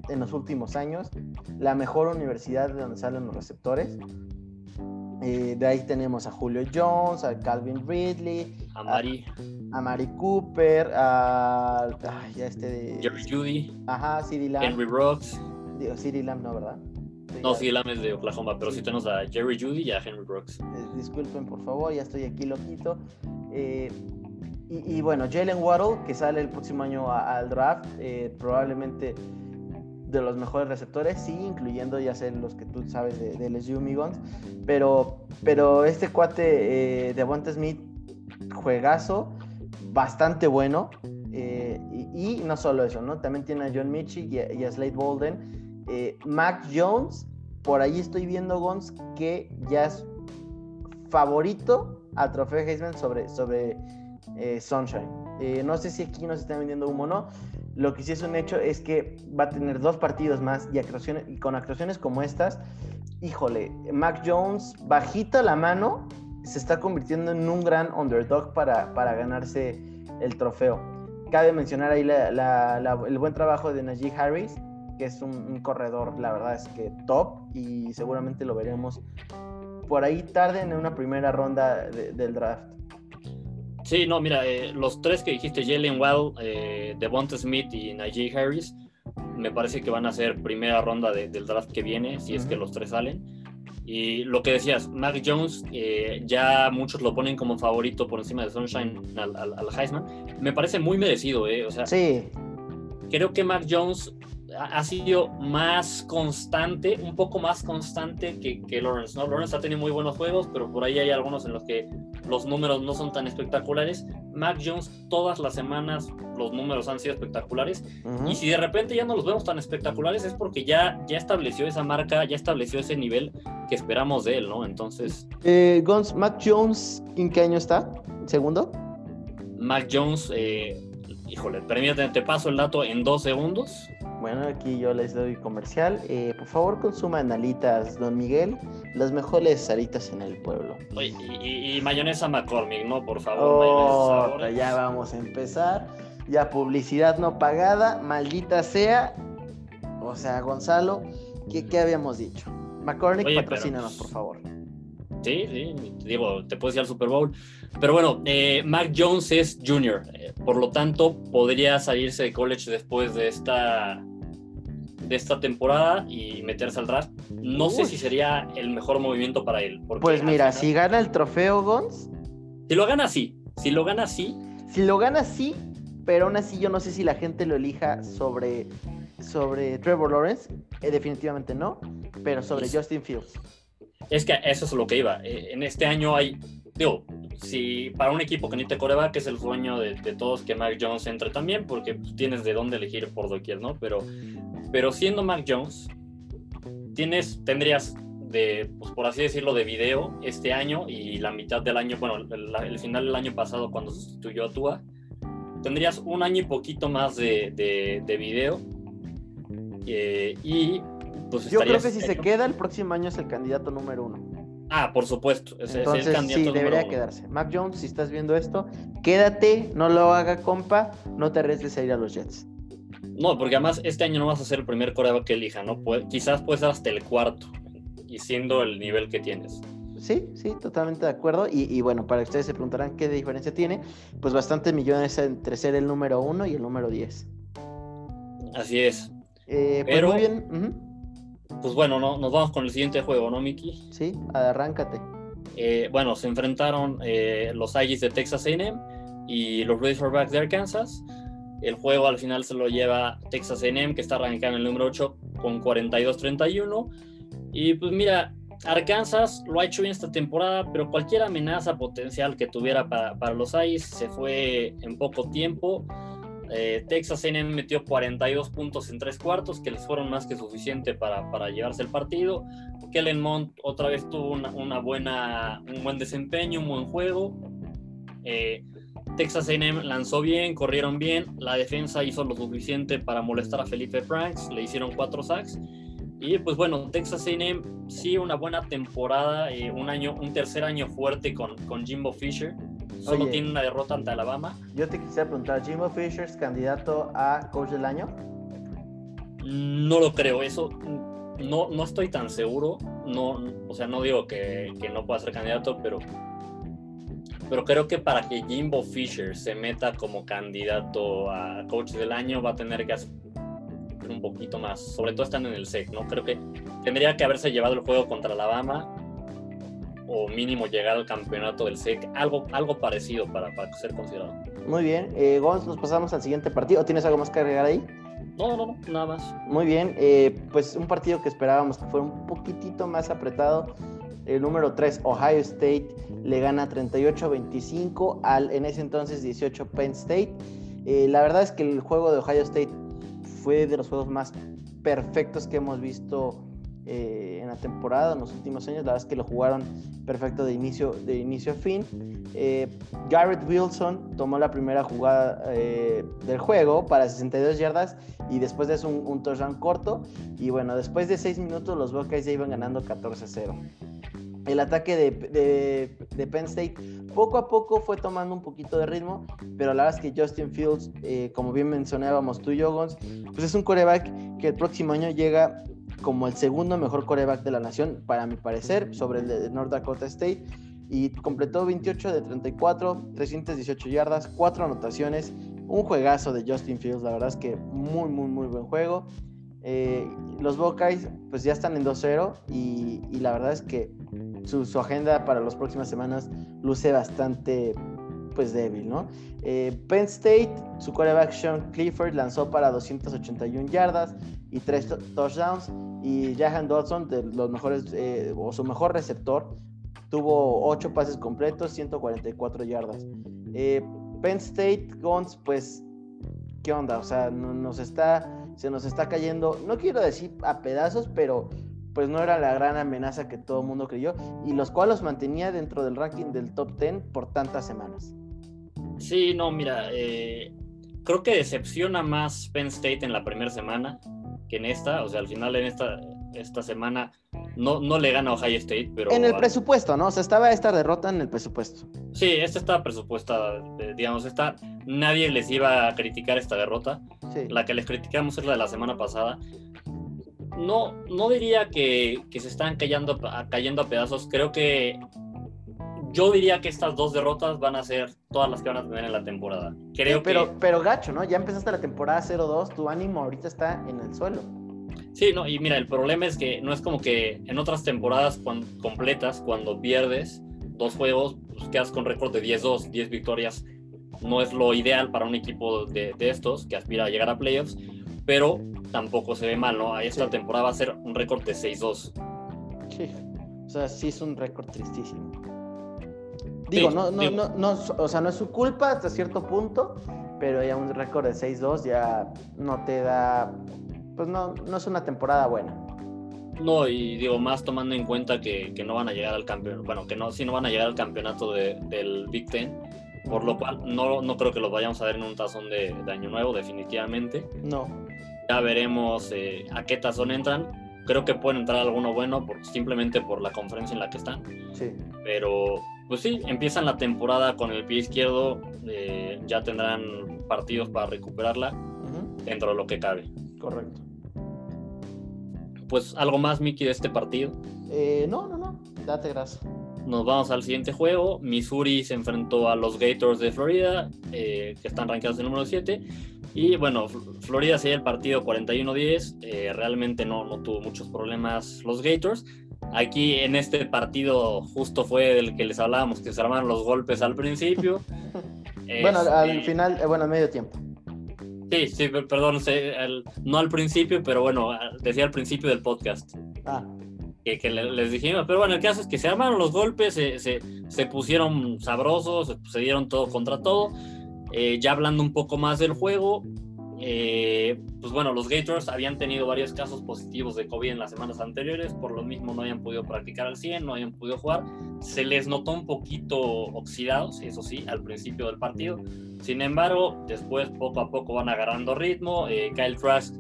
en los últimos años la mejor universidad de donde salen los receptores. Eh, de ahí tenemos a Julio Jones, a Calvin Ridley, a Mari, a, Mari Cooper, a, este de, Jerry Judy, ajá, CD Lamb, Henry Brooks, digo CD Lamb no, ¿verdad? no, sí, Lamb es de Oklahoma, pero sí. tenemos a Jerry Judy y a Henry Brooks. Eh, disculpen, por favor, ya estoy aquí loquito. Eh, y, bueno, Jalen Waddle, que sale el próximo año al draft, eh, probablemente de los mejores receptores, sí, incluyendo ya sé los que tú sabes de, de LSU Migons, pero, pero este cuate de Bonte Smith, juegazo, bastante bueno, y, no solo eso, ¿no? También tiene a John Mitchell y a Slade Bolden, eh, Mac Jones, por ahí estoy viendo, Gons, que ya es favorito al trofeo Heisman sobre, sobre eh, Sunshine. Eh, no sé si aquí nos están vendiendo humo o no. Lo que sí es un hecho es que va a tener dos partidos más y, actuaciones, y con actuaciones como estas, híjole, Mac Jones, bajita la mano, se está convirtiendo en un gran underdog para, para ganarse el trofeo. Cabe mencionar ahí el buen trabajo de Najee Harris, que es un, corredor, la verdad es que top y seguramente lo veremos por ahí tarde en una primera ronda del draft. Sí, no, mira, eh, los tres que dijiste, Jalen Well, eh, Devonta Smith y Najee Harris, me parece que van a ser primera ronda del draft que viene, si es que los tres salen. Y lo que decías, Mac Jones, eh, ya muchos lo ponen como favorito por encima de Sunshine al, al, al Heisman. Me parece muy merecido, ¿eh? O sea, sí. creo que Mac Jones ha sido más constante, un poco más constante que, que, Lawrence, ¿no? Lawrence ha tenido muy buenos juegos, pero por ahí hay algunos en los que los números no son tan espectaculares. Mac Jones, todas las semanas los números han sido espectaculares. Y si de repente ya no los vemos tan espectaculares, es porque ya, ya estableció esa marca, ya estableció ese nivel que esperamos de él, ¿no? Entonces. Eh, Gons, Mac Jones, ¿en qué año está? ¿Segundo? Mac Jones, eh, híjole, permíteme, te paso el dato en dos segundos. Bueno, aquí yo les doy comercial. Eh, por favor, consuman alitas, don Miguel. Las mejores alitas en el pueblo. y, mayonesa McCormick, ¿no? Por favor. Oh, ya vamos a empezar. Ya publicidad no pagada, maldita sea. O sea, Gonzalo, ¿qué, qué habíamos dicho? McCormick, Oye, patrocínanos, por favor. Sí, sí, te digo, te puedes ir al Super Bowl. Pero bueno, eh, Mac Jones es junior, por lo tanto podría salirse de college después de esta de esta temporada y meterse al draft. No sé si sería el mejor movimiento para él. Pues mira, final- si gana el trofeo Gons, si lo gana sí, si lo gana sí, si lo gana sí, pero aún así yo no sé si la gente lo elija sobre, sobre Trevor Lawrence, eh, definitivamente no, pero sobre. Justin Fields. es que eso es lo que iba. Eh, en este año hay, digo, si para un equipo que ni te coreback es el sueño de, de todos que Mac Jones entre también, porque pues, tienes de dónde elegir por doquier, ¿no? Pero, pero siendo Mac Jones, tienes, tendrías de, pues, por así decirlo, de video este año y la mitad del año, bueno, el, el final del año pasado cuando sustituyó a Tua, tendrías un año y poquito más de, de, de video. eh, y pues Yo creo que si se queda, el próximo año es el candidato número uno. Ah, por supuesto. Es, es el Entonces candidato sí, debería uno. quedarse. Mac Jones, si estás viendo esto, quédate, no lo haga compa, no te arriesgues a ir a los Jets. No, porque además este año no vas a ser el primer coreback que elija, ¿no? Quizás puedes ser hasta el cuarto, y siendo el nivel que tienes. Sí, sí, totalmente de acuerdo. Y, y bueno, para ustedes se preguntarán qué diferencia tiene, pues bastantes millones entre ser el número uno y el número 10. Así es. Eh, pues Pero- muy bien, Pues bueno, no, nos vamos con el siguiente juego, ¿no, Miki? sí, arráncate. Eh, bueno, se enfrentaron eh, los Aggies de Texas A&M y los Razorbacks de Arkansas. El juego al final se lo lleva Texas A&M, que está arrancando en el número 8 con 42-31. Y pues mira, Arkansas lo ha hecho bien esta temporada, pero cualquier amenaza potencial que tuviera para, para los Aggies se fue en poco tiempo. Eh, Texas A&M metió 42 puntos en tres cuartos, que les fueron más que suficiente para, para llevarse el partido. Kellen Mond otra vez tuvo una, una buena, un buen desempeño, un buen juego. Eh, Texas A&M lanzó bien, corrieron bien, la defensa hizo lo suficiente para molestar a Felipe Franks, le hicieron cuatro sacks. Y pues bueno, Texas A&M sí una buena temporada, eh, un año, un tercer año fuerte con, con Jimbo Fisher. Solo Oye. tiene una derrota ante Alabama. Yo te quisiera preguntar, ¿Jimbo Fisher es candidato a coach del año? No lo creo, eso no, no estoy tan seguro. No, o sea, no digo que, que no pueda ser candidato, pero, pero creo que para que Jimbo Fisher se meta como candidato a coach del año va a tener que hacer un poquito más, sobre todo estando en el SEC, ¿no? Creo que tendría que haberse llevado el juego contra Alabama o mínimo llegar al campeonato del SEC, algo, algo parecido para, para ser considerado. Muy bien, eh, Gonz, nos pasamos al siguiente partido. ¿O ¿Tienes algo más que agregar ahí? No, no, no, nada más. Muy bien, eh, pues un partido que esperábamos que fuera un poquitito más apretado. El número 3, Ohio State, le gana 38-25 al en ese entonces 18 Penn State. Eh, la verdad es que el juego de Ohio State fue de los juegos más perfectos que hemos visto eh, en la temporada, en los últimos años. La verdad es que lo jugaron perfecto de inicio, de inicio a fin. Eh, Garrett Wilson tomó la primera jugada eh, del juego para 62 yardas y después de eso un, un touchdown corto. Y bueno, después de 6 minutos los Buckeyes ya iban ganando 14-0. El ataque de, de, Penn State poco a poco fue tomando un poquito de ritmo, pero la verdad es que Justin Fields, eh, como bien mencionábamos tú y yo, Gons, pues es un coreback que el próximo año llega como el segundo mejor coreback de la nación, para mi parecer, sobre el de North Dakota State. Y completó 28 de 34, 318 yardas, 4 anotaciones, un juegazo de Justin Fields, la verdad es que muy, muy, muy buen juego. Eh, los Buckeyes pues ya están en 2-0 y, la verdad es que su, su, agenda para las próximas semanas luce bastante pues débil, ¿no? Eh, Penn State, su quarterback Sean Clifford lanzó para 281 yardas y 3 touchdowns y Jahan Dodson, de los mejores, eh, o su mejor receptor, tuvo 8 pases completos, 144 yardas. Eh, Penn State, Guns, pues, ¿qué onda? O sea, no, nos está, se nos está cayendo, no quiero decir a pedazos, pero pues no era la gran amenaza que todo el mundo creyó y los cuales los mantenía dentro del ranking del top 10 por tantas semanas. Sí, no, mira, eh, creo que decepciona más Penn State en la primera semana que en esta, o sea, al final en esta, esta semana no, no le gana a Ohio State, pero... En el presupuesto, ¿no? O sea, estaba esta derrota en el presupuesto. Sí, esta estaba presupuestada, digamos, esta, nadie les iba a criticar esta derrota. Sí. La que les criticamos es la de la semana pasada. no, no diría que, se están cayendo, cayendo a pedazos. Creo que yo diría que estas dos derrotas van a ser todas las que van a tener en la temporada. Creo pero, pero gacho, ¿no? Ya empezaste la temporada 0-2, tu ánimo ahorita está en el suelo. Sí, no, y mira, el problema es que no es como que en otras temporadas completas, cuando pierdes dos juegos, pues quedas con récord de 10-2, 10 victorias. No es lo ideal para un equipo de, estos que aspira a llegar a playoffs, pero tampoco se ve mal, ¿no? Esta temporada va a ser un récord de 6-2. Sí, o sea, sí es un récord tristísimo. Digo, no, no, no, no, o sea, no es su culpa hasta cierto punto, pero ya un récord de 6-2 ya no te da, pues no, no es una temporada buena. No, y digo, más tomando en cuenta que, que no van a llegar al campeonato, bueno, que no, sí no van a llegar al campeonato de, del Big Ten, por lo cual no, no creo que los vayamos a ver en un tazón de, de año nuevo, definitivamente. No. Ya veremos eh, a qué tazón entran. Creo que pueden entrar alguno bueno por, simplemente por la conferencia en la que están. Sí. Pero pues sí, empiezan la temporada con el pie izquierdo, eh, ya tendrán partidos para recuperarla dentro de lo que cabe. Correcto. Pues algo más, Miki, de este partido. Eh, no, no, no, date gracias. Nos vamos al siguiente juego. Missouri se enfrentó a los Gators de Florida, eh, que están rankeados en número 7. Y bueno, Florida sería el partido 41-10. realmente no, no tuvo muchos problemas los Gators. Aquí en este partido justo fue del que les hablábamos, que se armaron los golpes al principio. bueno, al este, final, eh, bueno, medio tiempo. Sí, sí, perdón, no al principio, pero bueno, decía al principio del podcast. Ah. Que, les dijimos, pero bueno, el caso es que se armaron los golpes, se, pusieron sabrosos, se dieron todo contra todo. Eh, ya hablando un poco más del juego, eh, pues bueno, los Gators habían tenido varios casos positivos de COVID en las semanas anteriores, por lo mismo no habían podido practicar al 100, no habían podido jugar. Se les notó un poquito oxidados, eso sí, al principio del partido. Sin embargo, después poco a poco van agarrando ritmo. Eh, Kyle Trask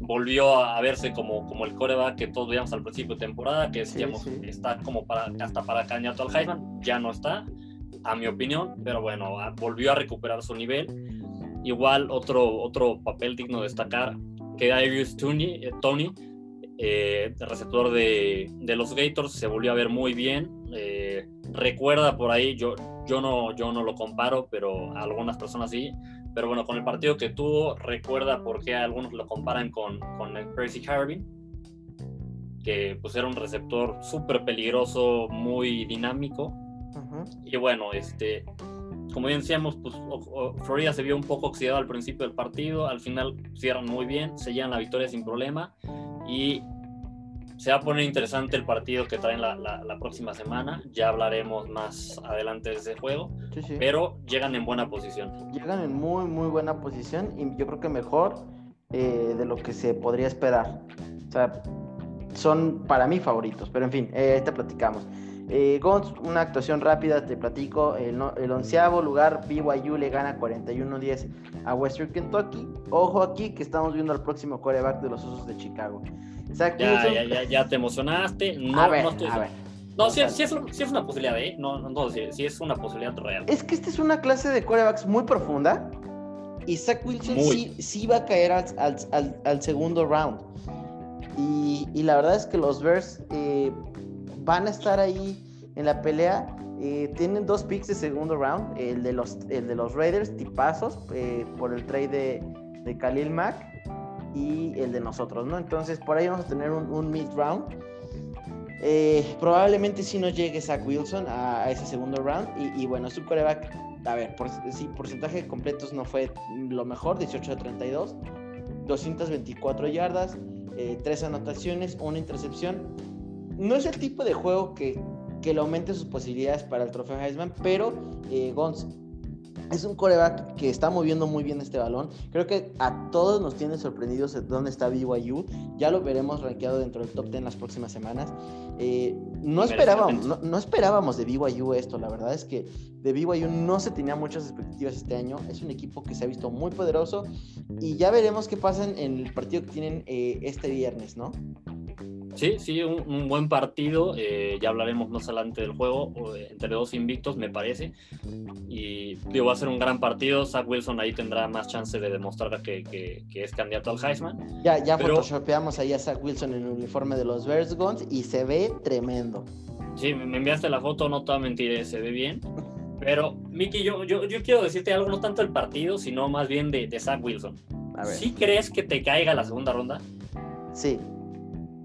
volvió a verse como, como el coreback que todos veíamos al principio de temporada, que decíamos está como para, hasta para candidato al Heisman, ya no está, a mi opinión, pero bueno, volvió a recuperar su nivel Igual otro, otro papel digno de destacar que Darius Tony, eh, Tony eh, receptor de, de, los Gators, se volvió a ver muy bien. Eh, recuerda por ahí, yo, yo, no, yo no lo comparo, pero algunas personas sí. Pero bueno, con el partido que tuvo, recuerda por qué algunos lo comparan con, con el Percy Harvey, que pues era un receptor súper peligroso, muy dinámico. Y bueno, este, como bien decíamos, pues Florida se vio un poco oxidado al principio del partido, al final cierran muy bien, se llevan la victoria sin problema y se va a poner interesante el partido que traen la, la, próxima semana. Ya hablaremos más adelante de ese juego, pero llegan en buena posición. Llegan en muy, muy buena posición y yo creo que mejor eh, de lo que se podría esperar. O sea, son para mí favoritos, pero en fin, eh, te platicamos. Eh, una actuación rápida, te platico. El, el onceavo lugar, BYU le gana 41-10 a Western Kentucky. Ojo aquí que estamos viendo al próximo coreback de los Osos de Chicago. ya, ya, ya, ya, te emocionaste. No, a ver, no estoy... a ver. No, sí, es, una posibilidad, ¿eh? No, no, sí, es una posibilidad real. Es que esta es una clase de corebacks muy profunda. Y Zach Wilson sí, va a caer al, segundo round. Y, y, la verdad es que los Bears eh, van a estar ahí en la pelea. Eh, tienen dos picks de segundo round, el de los, el de los Raiders, tipazos, eh, por el trade de, de, Khalil Mack y el de nosotros, ¿no? Entonces por ahí vamos a tener un, mid round. Eh, probablemente si no llegue Zach Wilson a, ese segundo round y, bueno, su coreback, a ver, por, sí, porcentaje completos no fue lo mejor, 18 de 32, 224 yardas, 3 anotaciones, una intercepción no es el tipo de juego que, que le aumente sus posibilidades para el trofeo Heisman, pero eh, Gons es un coreback que está moviendo muy bien este balón. Creo que a todos nos tiene sorprendidos de dónde está BYU. Ya lo veremos rankeado dentro del top 10 las próximas semanas. Eh, no, esperábamos, no, esperábamos de BYU esto. La verdad es que de BYU no se tenía muchas expectativas este año. Es un equipo que se ha visto muy poderoso. Y ya veremos qué pasa en el partido que tienen eh, este viernes, ¿no? Sí, sí, un, buen partido. Eh, ya hablaremos más adelante del juego, entre dos invictos, me parece. Y digo, va a ser un gran partido. Zach Wilson ahí tendrá más chance de demostrar que, que, es candidato al Heisman. Ya, ya photoshopeamos ahí a Zach Wilson en el uniforme de los Bears Guns y se ve tremendo. Sí, me enviaste la foto, no te voy a mentir, se ve bien. Pero, Miki, yo, yo, yo quiero decirte algo, no tanto del partido, sino más bien de, de Zach Wilson. A ver. ¿Sí crees que te caiga la segunda ronda? Sí.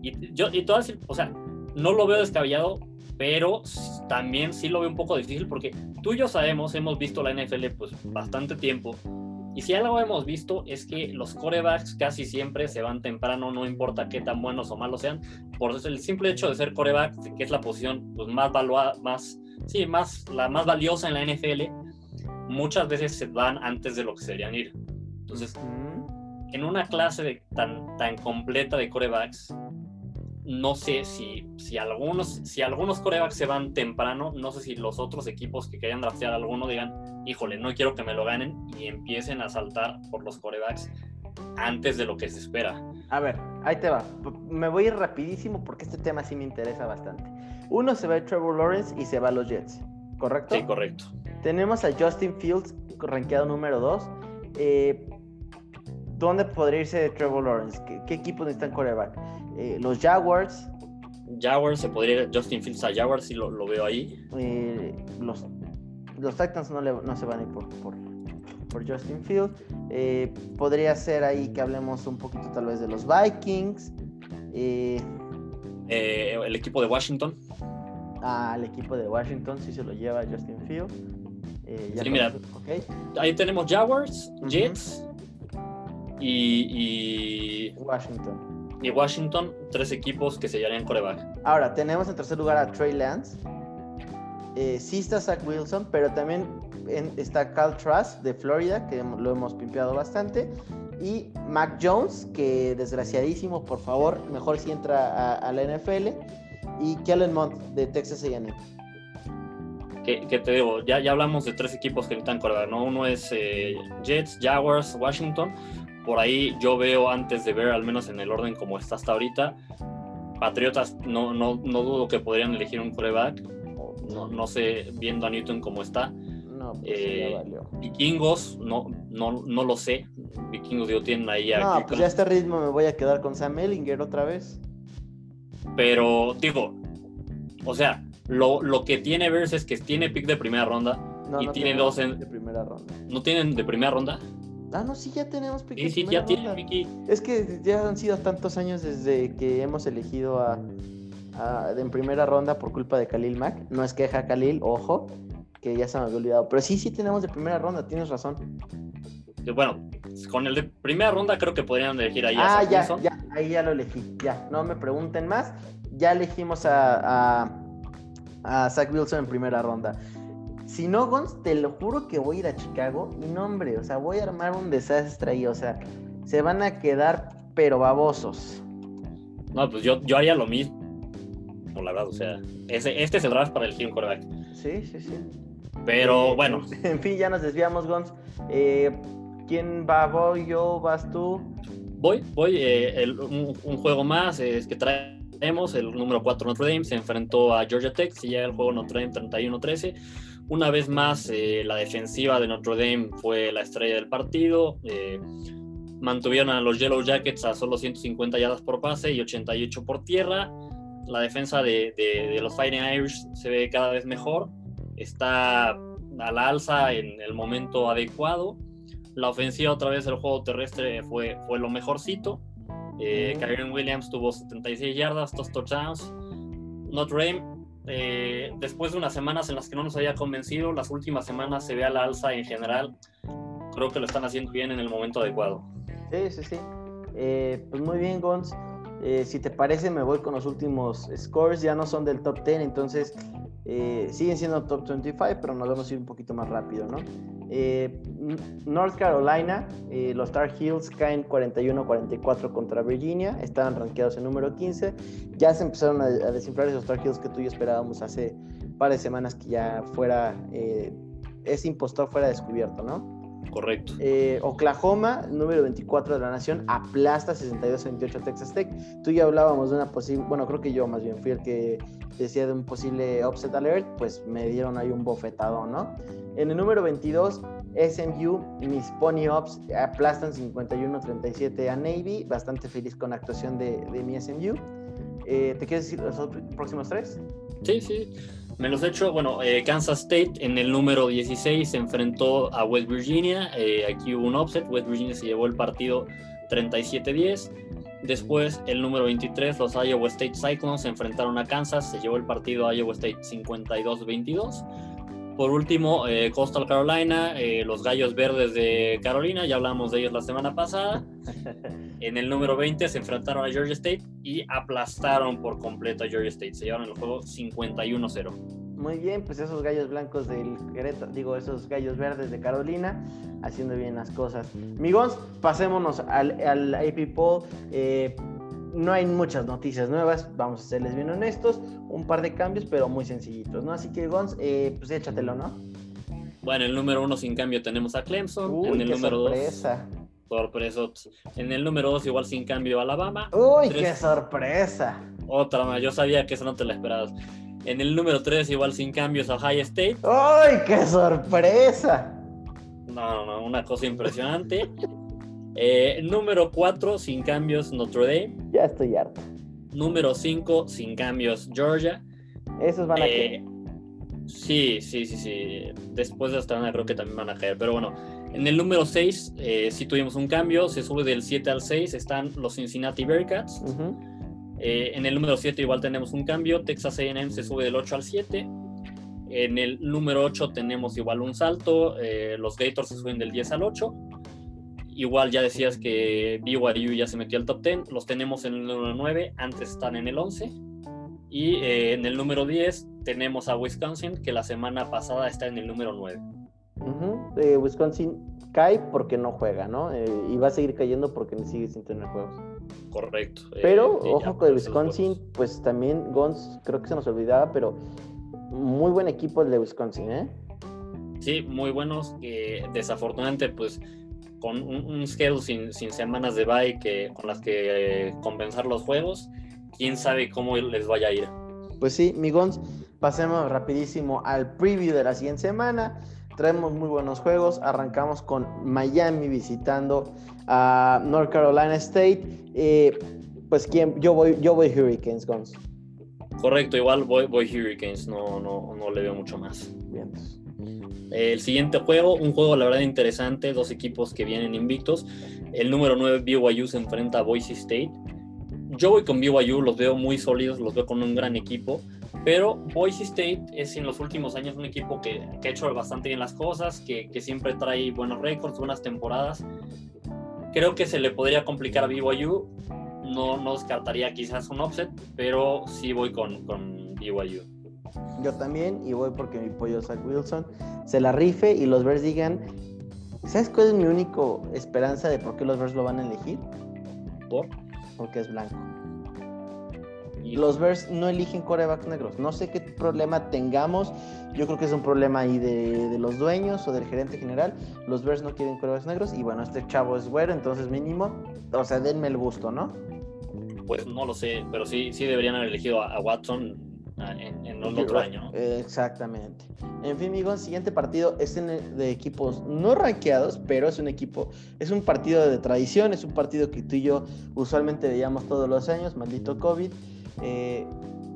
Y yo, y todo o sea, no lo veo descabellado, pero también sí lo veo un poco difícil porque tú y yo sabemos, hemos visto la NFL pues bastante tiempo. Y si algo hemos visto es que los corebacks casi siempre se van temprano, no importa qué tan buenos o malos sean, por el simple hecho de ser coreback, que es la posición pues, más valuada, más, sí, más, la más valiosa en la NFL, muchas veces se van antes de lo que se deberían ir. Entonces, en una clase tan, tan completa de corebacks, no sé si, si, algunos, si algunos corebacks se van temprano, no sé si los otros equipos que quieran draftear a alguno digan, híjole, no quiero que me lo ganen y empiecen a saltar por los corebacks antes de lo que se espera. A ver, ahí te va. Me voy a ir rapidísimo porque este tema sí me interesa bastante. Uno se va a Trevor Lawrence y se va a los Jets, ¿correcto? Sí, correcto. Tenemos a Justin Fields, rankeado número 2. Eh, ¿Dónde podría irse Trevor Lawrence? ¿Qué, equipo necesitan coreback? Eh, los Jaguars. Jaguars, se podría Justin Fields a Jaguars, si lo, veo ahí. Eh, los, los Titans no, no, se van a ir por, por, Justin Fields. Eh, podría ser ahí que hablemos un poquito tal vez de los Vikings. el equipo de Washington. Ah, el equipo de Washington sí se lo lleva Justin Fields. sí, mira, ahí tenemos Jaguars, Jets y, Washington y Washington, tres equipos que se llevarían coreback. Ahora, tenemos en tercer lugar a Trey Lance. Eh, sí está Zach Wilson, pero también está Cal Trask de Florida, que lo hemos pimpeado bastante. Y Mac Jones, que desgraciadísimo, por favor, mejor si entra a, la NFL. Y Kellen Mond de Texas AM. Que, te digo, ya, ya hablamos de tres equipos que necesitan coreback, ¿no? Uno es eh, Jets, Jaguars, Washington por ahí yo veo antes de ver, al menos en el orden como está hasta ahorita, Patriotas no, no, no dudo que podrían elegir un coreback. No, no sé, viendo a Newton como está. No, pues eh, Vikingos, no, no, no lo sé. Vikingos, digo, tienen ahí a. No, pues ya a este ritmo me voy a quedar con Sam Ellinger otra vez. Pero, digo, o sea, lo, lo que tiene Verse es que tiene pick de primera ronda y tiene dos en. De primera ronda. ¿No tienen de primera ronda? Ah, no, sí, ya tenemos Sí, sí, ya tiene Es que ya han sido tantos años desde que hemos elegido a, en primera ronda por culpa de Khalil Mack. No es queja Khalil, ojo, que ya se me había olvidado. Pero sí, sí tenemos de primera ronda, tienes razón. Bueno, con el de primera ronda creo que podrían elegir ahí ah, ya, ya, ahí ya lo elegí. Ya, no me pregunten más. Ya elegimos a, a, a Zach Wilson en primera ronda. Si no, Gons, te lo juro que voy a ir a Chicago y no, hombre, o sea, voy a armar un desastre ahí, o sea, se van a quedar pero babosos. No, pues yo, yo haría lo mismo, la verdad, o sea, ese, este es el draft para el un quarterback. Sí, sí, sí. Pero bueno. En fin, ya nos desviamos, Gons. Eh, ¿Quién va? ¿Voy yo? ¿Vas tú? Voy, voy. Eh, un, juego más es que traemos el número 4 Notre Dame se enfrentó a Georgia Tech, si llega el juego Notre Dame 31-13. Una vez más, eh, la defensiva de Notre Dame fue la estrella del partido. Eh, mantuvieron a los Yellow Jackets a solo 150 yardas por pase y 88 por tierra. La defensa de, los Fighting Irish se ve cada vez mejor. Está a la alza en el momento adecuado. La ofensiva otra vez el juego terrestre fue, fue lo mejorcito. Eh, Kyron Williams tuvo 76 yardas, dos touchdowns. Notre Dame eh, después de unas semanas en las que no nos había convencido, las últimas semanas se ve a la alza en general. Creo que lo están haciendo bien en el momento adecuado. Sí, sí, sí. Eh, pues muy bien, Gons. Eh, si te parece, me voy con los últimos scores. Ya no son del top 10, entonces siguen siendo top 25, pero nos vamos a ir un poquito más rápido, ¿no? Eh, North Carolina, eh, los Tar Heels caen 41-44 contra Virginia, estaban rankeados en número 15. Ya se empezaron a, desinflar esos Tar Heels que tú y yo esperábamos hace par de semanas que ya fuera, eh, ese impostor fuera descubierto, ¿no? Correcto. Eh, Oklahoma, número 24 de la nación, aplasta 62-28 a Texas Tech. Tú ya hablábamos de una posible, bueno, creo que yo más bien fui el que decía de un posible upset alert, pues me dieron ahí un bofetado, ¿no? En el número 22, SMU, mis Pony Ops aplastan 51-37 a Navy, bastante feliz con la actuación de, de mi SMU. Eh, ¿Te quieres decir los próximos tres? Sí, sí. Me los he hecho, bueno, eh, Kansas State en el número 16 se enfrentó a West Virginia, eh, aquí hubo un offset, West Virginia se llevó el partido 37-10. Después, el número 23, los Iowa State Cyclones se enfrentaron a Kansas, se llevó el partido a Iowa State 52-22. Por último, eh, Coastal Carolina, los Gallos Verdes de Carolina, ya hablamos de ellos la semana pasada. En el número 20 se enfrentaron a Georgia State y aplastaron por completo a Georgia State. Se llevaron el juego 51-0. Muy bien, pues esos gallos blancos del Querétaro, digo, esos gallos verdes de Carolina, haciendo bien las cosas. Migons, pasémonos al, al AP Poll. Eh, no hay muchas noticias nuevas, vamos a serles bien honestos. Un par de cambios, pero muy sencillitos, ¿no? Así que, Gons, eh, pues échatelo, ¿no? Bueno, el número uno sin cambio tenemos a Clemson. en el número sorpresa. dos Sorpresa. En el número 2, igual sin cambio, Alabama. ¡Uy, qué sorpresa! Otra más, yo sabía que eso no te la esperabas. En el número 3, igual sin cambios, Ohio State. ¡Uy, qué sorpresa! No, no, una cosa impresionante. Eh, número 4, sin cambios, Notre Dame. Ya estoy harto. Número 5, sin cambios, Georgia. Esos van a eh, Sí, sí, sí, sí. Después de esta creo que también van a caer. Pero bueno, en el número 6 eh, sí tuvimos un cambio, se sube del 7 al 6, están los Cincinnati Bearcats. Eh, en el número 7 igual tenemos un cambio, Texas AM se sube del 8 al 7. En el número 8 tenemos igual un salto, eh, los Gators se suben del 10 al 8. Igual ya decías que BYU ya se metió al top 10, los tenemos en el número 9, antes están en el 11. Y en el número 10 tenemos a Wisconsin, que la semana pasada está en el número 9. Wisconsin cae porque no juega, ¿no? Eh, y va a seguir cayendo porque sigue sin tener juegos. Correcto. Pero, eh, ojo con Wisconsin, pues también Gons, creo que se nos olvidaba, pero muy buen equipo el de Wisconsin, ¿eh? Sí, muy buenos. desafortunadamente, pues con un, schedule sin, semanas de bye que, con las que eh, compensar los juegos, quién sabe cómo les vaya a ir. Pues sí, mi Gons, pasemos rapidísimo al preview de la siguiente semana. Traemos muy buenos juegos. Arrancamos con Miami visitando a North Carolina State. Eh, pues ¿quién? yo voy, yo voy Hurricanes, Guns. Correcto, igual voy, voy Hurricanes, no, no, no le veo mucho más. Bien. El siguiente juego, un juego la verdad interesante, dos equipos que vienen invictos. El número 9 BYU se enfrenta a Boise State. Yo voy con BYU, los veo muy sólidos, los veo con un gran equipo. Pero Boise State es en los últimos años un equipo que, ha hecho bastante bien las cosas, que, siempre trae buenos récords, buenas temporadas. Creo que se le podría complicar a BYU. No, no descartaría quizás un offset, pero sí voy con, con BYU. Yo también, y voy porque mi pollo Zach Wilson se la rife y los Bears digan, ¿sabes cuál es mi única esperanza de por qué los Bears lo van a elegir? ¿Por? Porque es blanco los Bears no eligen corebacks negros. No sé qué problema tengamos. Yo creo que es un problema ahí de, los dueños o del gerente general. Los Bears no quieren corebacks negros. Y bueno, este chavo es güero, entonces mínimo. O sea, denme el gusto, ¿no? Pues no lo sé, pero sí, sí deberían haber elegido a, Watson en, en otro año. Exactamente. En fin, amigos, siguiente partido es de equipos no rankeados, pero es un equipo, es un partido de tradición, es un partido que tú y yo usualmente veíamos todos los años, maldito COVID. Eh,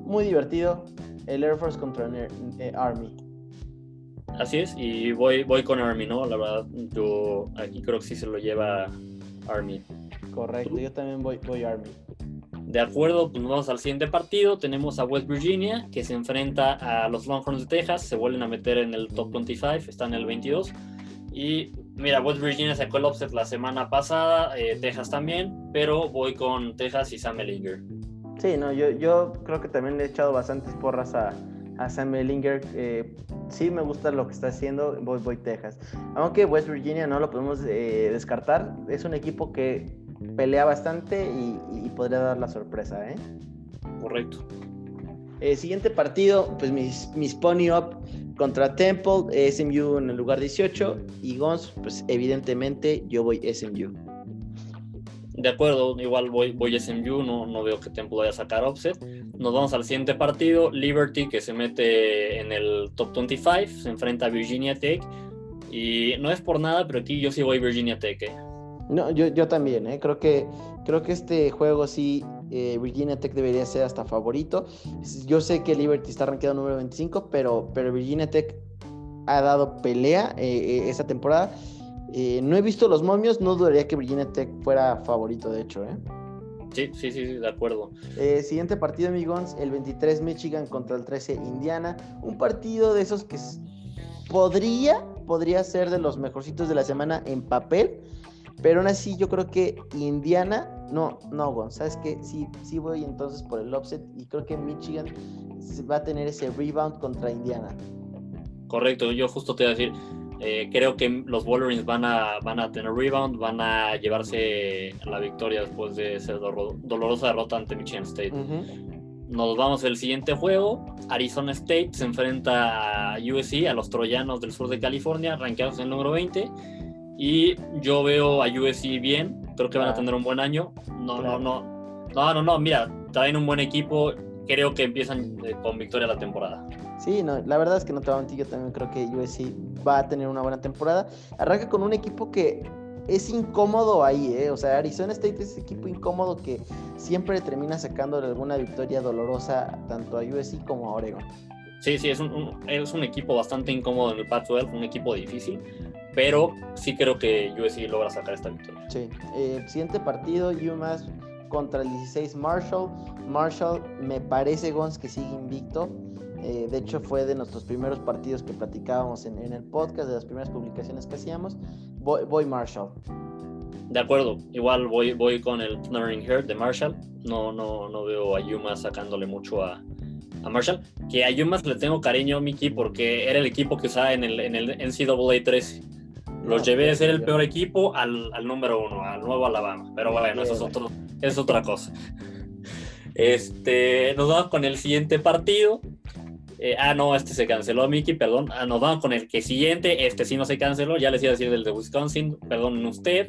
muy divertido. El Air Force contra el eh, Army. Así es, y voy, voy con Army, ¿no? La verdad, yo aquí creo que sí se lo lleva Army. Correcto, yo también voy, voy Army. De acuerdo, pues vamos al siguiente partido. Tenemos a West Virginia, que se enfrenta a los Longhorns de Texas. Se vuelven a meter en el top 25, están en el 22. Y mira, West Virginia sacó el offset la semana pasada, eh, Texas también, pero voy con Texas y Sam Ellinger. Sí, no, yo, yo creo que también le he echado bastantes porras a, a Sam Ellinger. Eh, sí me gusta lo que está haciendo, voy, voy Texas. Aunque West Virginia no lo podemos eh, descartar, es un equipo que pelea bastante y, podría dar la sorpresa, ¿eh? Correcto. Eh, siguiente partido, pues mis, mis Pony Up contra Temple, SMU en el lugar 18 y Gons, pues evidentemente yo voy SMU. De acuerdo, igual voy, voy SMU, no, no veo que Temple vaya a sacar offset. Nos vamos al siguiente partido, Liberty que se mete en el top 25, se enfrenta a Virginia Tech y no es por nada, pero aquí yo sí voy Virginia Tech. ¿eh? No, yo, yo también, ¿eh? creo que creo que este juego sí eh, Virginia Tech debería ser hasta favorito. Yo sé que Liberty está rankeado número 25, pero, pero Virginia Tech ha dado pelea eh, esta temporada. no he visto los momios, no dudaría que Virginia Tech fuera favorito, de hecho. Sí, sí, sí, de acuerdo. siguiente partido, amigos, el 23 Michigan contra el 13 Indiana. Un partido de esos que podría, podría ser de los mejorcitos de la semana en papel, pero aún así yo creo que Indiana, no, no, Gon, ¿sabes qué? Sí, sí voy entonces por el offset y creo que Michigan va a tener ese rebound contra Indiana. Correcto, yo justo te iba a decir, eh, creo que los Wolverines van a, van a tener rebound, van a llevarse la victoria después de esa dolorosa derrota ante Michigan State. Nos vamos al siguiente juego. Arizona State se enfrenta a USC, a los troyanos del sur de California, rankeados en el número 20. Y yo veo a USC bien, creo que van a tener un buen año. No, no, no. No, no, no, mira, traen un buen equipo, creo que empiezan eh, con victoria la temporada. Sí, no, la verdad es que no te va a mentir, yo también creo que USC va a tener una buena temporada. Arranca con un equipo que es incómodo ahí, ¿eh? O sea, Arizona State es ese equipo incómodo que siempre termina sacándole alguna victoria dolorosa tanto a USC como a Oregon. Sí, sí, es un, es un equipo bastante incómodo en el Pac-12, un equipo difícil, pero sí creo que USC logra sacar esta victoria. Sí, eh, siguiente partido, UMass contra el 16 Marshall. Marshall me parece, Gons, que sigue invicto. Eh, de hecho, fue de nuestros primeros partidos que platicábamos en, el podcast, de las primeras publicaciones que hacíamos. Voy, Marshall. De acuerdo, igual voy, voy con el Thundering Heart de Marshall. No, no, no veo a Yuma sacándole mucho a, a Marshall. Que a Yuma le tengo cariño, Mickey, porque era el equipo que usaba en el, en el NCAA 13. Los llevé a ser el peor equipo al, al, número uno, al nuevo Alabama. Pero bueno, eso es, otro, es otra cosa. Este, nos vamos con el siguiente partido. Eh, ah, no, este se canceló, Mickey, perdón. Ah, nos vamos con el que siguiente. Este sí no se canceló. Ya les iba a decir del de Wisconsin, perdón usted.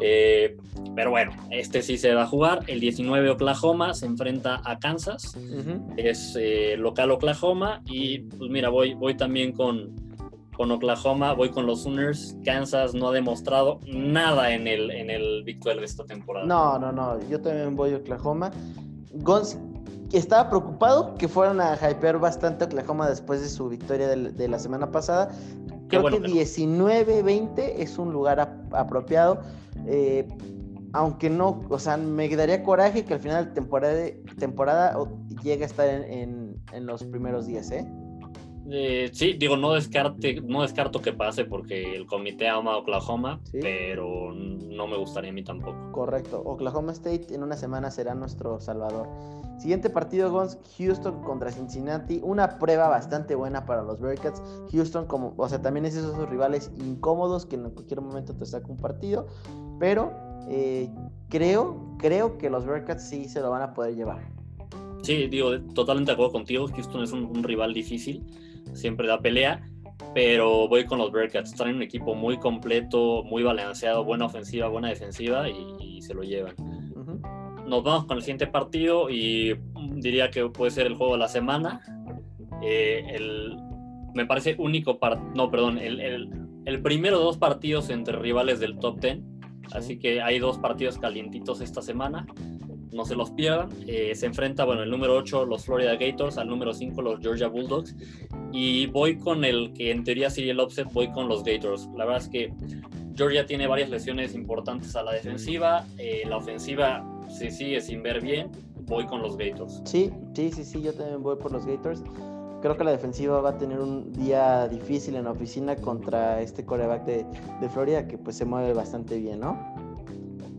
Eh, pero bueno, este sí se va a jugar. El 19 Oklahoma se enfrenta a Kansas. Es eh, local Oklahoma. Y pues mira, voy, voy también con, con Oklahoma, voy con los Sooners. Kansas no ha demostrado nada en el, en el Big 12 esta temporada. No, no, no. Yo también voy a Oklahoma. Gons estaba preocupado que fueran a hypear bastante Oklahoma después de su victoria de, la semana pasada. Creo que 19-20 es un lugar apropiado. Eh, aunque no, o sea, me daría coraje que al final de temporada, temporada llegue a estar en, en los primeros días, ¿eh? Eh, sí, digo, no, descarte, no descarto que pase porque el comité ama a Oklahoma, pero no me gustaría a mí tampoco. Correcto. Oklahoma State en una semana será nuestro salvador. Siguiente partido, Gons, Houston contra Cincinnati. Una prueba bastante buena para los Bearcats. Houston, como, o sea, también es esos rivales incómodos que en cualquier momento te saca un partido. Pero eh, creo, creo que los Bearcats sí se lo van a poder llevar. Sí, digo, totalmente de acuerdo contigo. Houston es un rival difícil siempre da pelea, pero voy con los Bearcats. Traen un equipo muy completo, muy balanceado, buena ofensiva, buena defensiva y, se lo llevan. Nos vamos con el siguiente partido y diría que puede ser el juego de la semana. Eh, el, me parece único, no, perdón, el, el, el, primero de dos partidos entre rivales del top 10. Así que hay dos partidos calientitos esta semana no se los pierdan. Eh, se enfrenta, bueno, el número 8 los Florida Gators, al número 5 los Georgia Bulldogs. Y voy con el que en teoría sería el offset, voy con los Gators. La verdad es que Georgia tiene varias lesiones importantes a la defensiva. Eh, la ofensiva se sigue sin ver bien. Voy con los Gators. Sí, sí, sí, sí, yo también voy por los Gators. Creo que la defensiva va a tener un día difícil en la oficina contra este coreback de, de Florida que pues se mueve bastante bien, ¿no?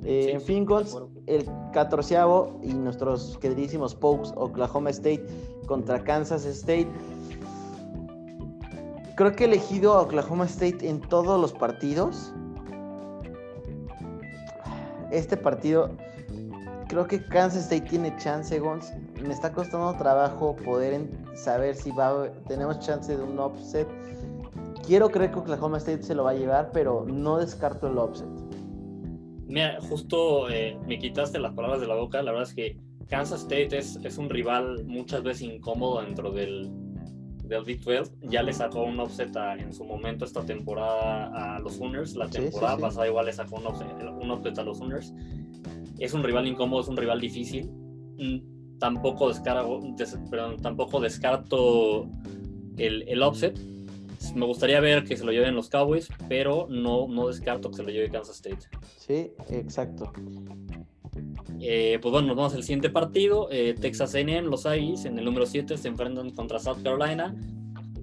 Eh, en fin, el catorceavo y nuestros queridísimos Pokes, Oklahoma State contra Kansas State. Creo que he elegido a Oklahoma State en todos los partidos. Este partido, creo que Kansas State tiene chance, Gons. me está costando trabajo poder saber si tenemos chance de un offset. Quiero creer que Oklahoma State se lo va a llevar, pero no descarto el offset. Mira, justo eh, me quitaste las palabras de la boca. La verdad es que Kansas State es, es un rival muchas veces incómodo dentro del, del Big 12. Ya le sacó un offset en su momento esta temporada a los Sooners. La temporada pasada igual le sacó un offset, un offset a los Sooners. Es un rival incómodo, es un rival difícil. Mm, tampoco, descargo, perdón, tampoco descarto el, el offset me gustaría ver que se lo lleven los Cowboys, pero no, no descarto que se lo lleve Kansas State. Sí, exacto. Eh, pues bueno, nos vamos al siguiente partido. Eh, Texas A&M, los Aggies, en el número 7 se enfrentan contra South Carolina.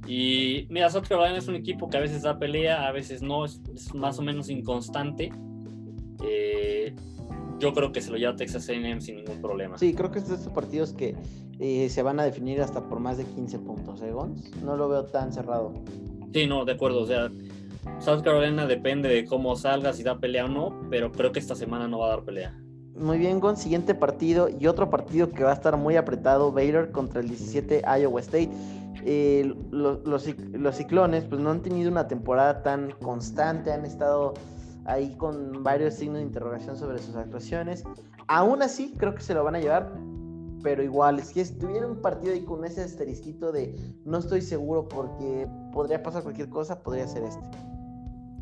Y mira, South Carolina es un equipo que a veces da pelea, a veces no, es, más o menos inconstante. Eh, yo creo que se lo lleva Texas A&M sin ningún problema. Sí, creo que es de estos partidos que se van a definir hasta por más de 15 puntos, ¿eh, No lo veo tan cerrado. Sí, no, de acuerdo. O sea, South Carolina depende de cómo salga, si da pelea o no, pero creo que esta semana no va a dar pelea. Muy bien, Gon. Siguiente partido y otro partido que va a estar muy apretado: Baylor contra el 17 Iowa State. los, los, ciclones pues no han tenido una temporada tan constante, han estado ahí con varios signos de interrogación sobre sus actuaciones. Aún así, creo que se lo van a llevar, pero igual, si estuviera un partido ahí con ese asterisquito de no estoy seguro porque podría pasar cualquier cosa, podría ser este.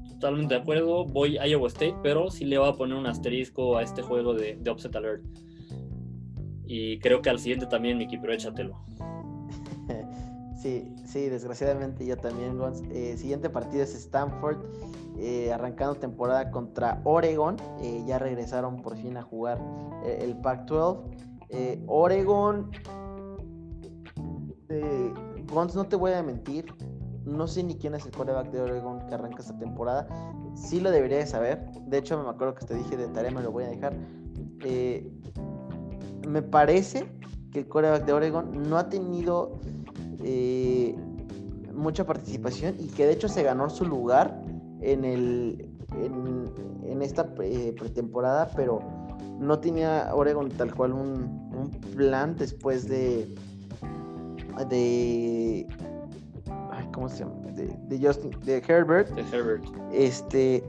Totalmente de acuerdo, voy a Iowa State, pero sí le voy a poner un asterisco a este juego de, de Upset Alert. Y creo que al siguiente también, Miki, pero échatelo. sí, sí, desgraciadamente yo también, Gons. Eh, siguiente partido es Stanford, eh, arrancando temporada contra Oregon. Eh, ya regresaron por fin a jugar el Pac-12. Eh, Oregon, eh, no te voy a mentir, no sé ni quién es el coreback de Oregon que arranca esta temporada. Sí lo debería de saber. De hecho, me acuerdo que te dije de tarea, me lo voy a dejar. Eh, me parece que el coreback de Oregon no ha tenido eh, mucha participación y que de hecho se ganó su lugar en esta pretemporada, pero no tenía Oregon tal cual un, plan después de. de. ¿Cómo se llama? De, Justin, de Herbert. De Herbert. Este.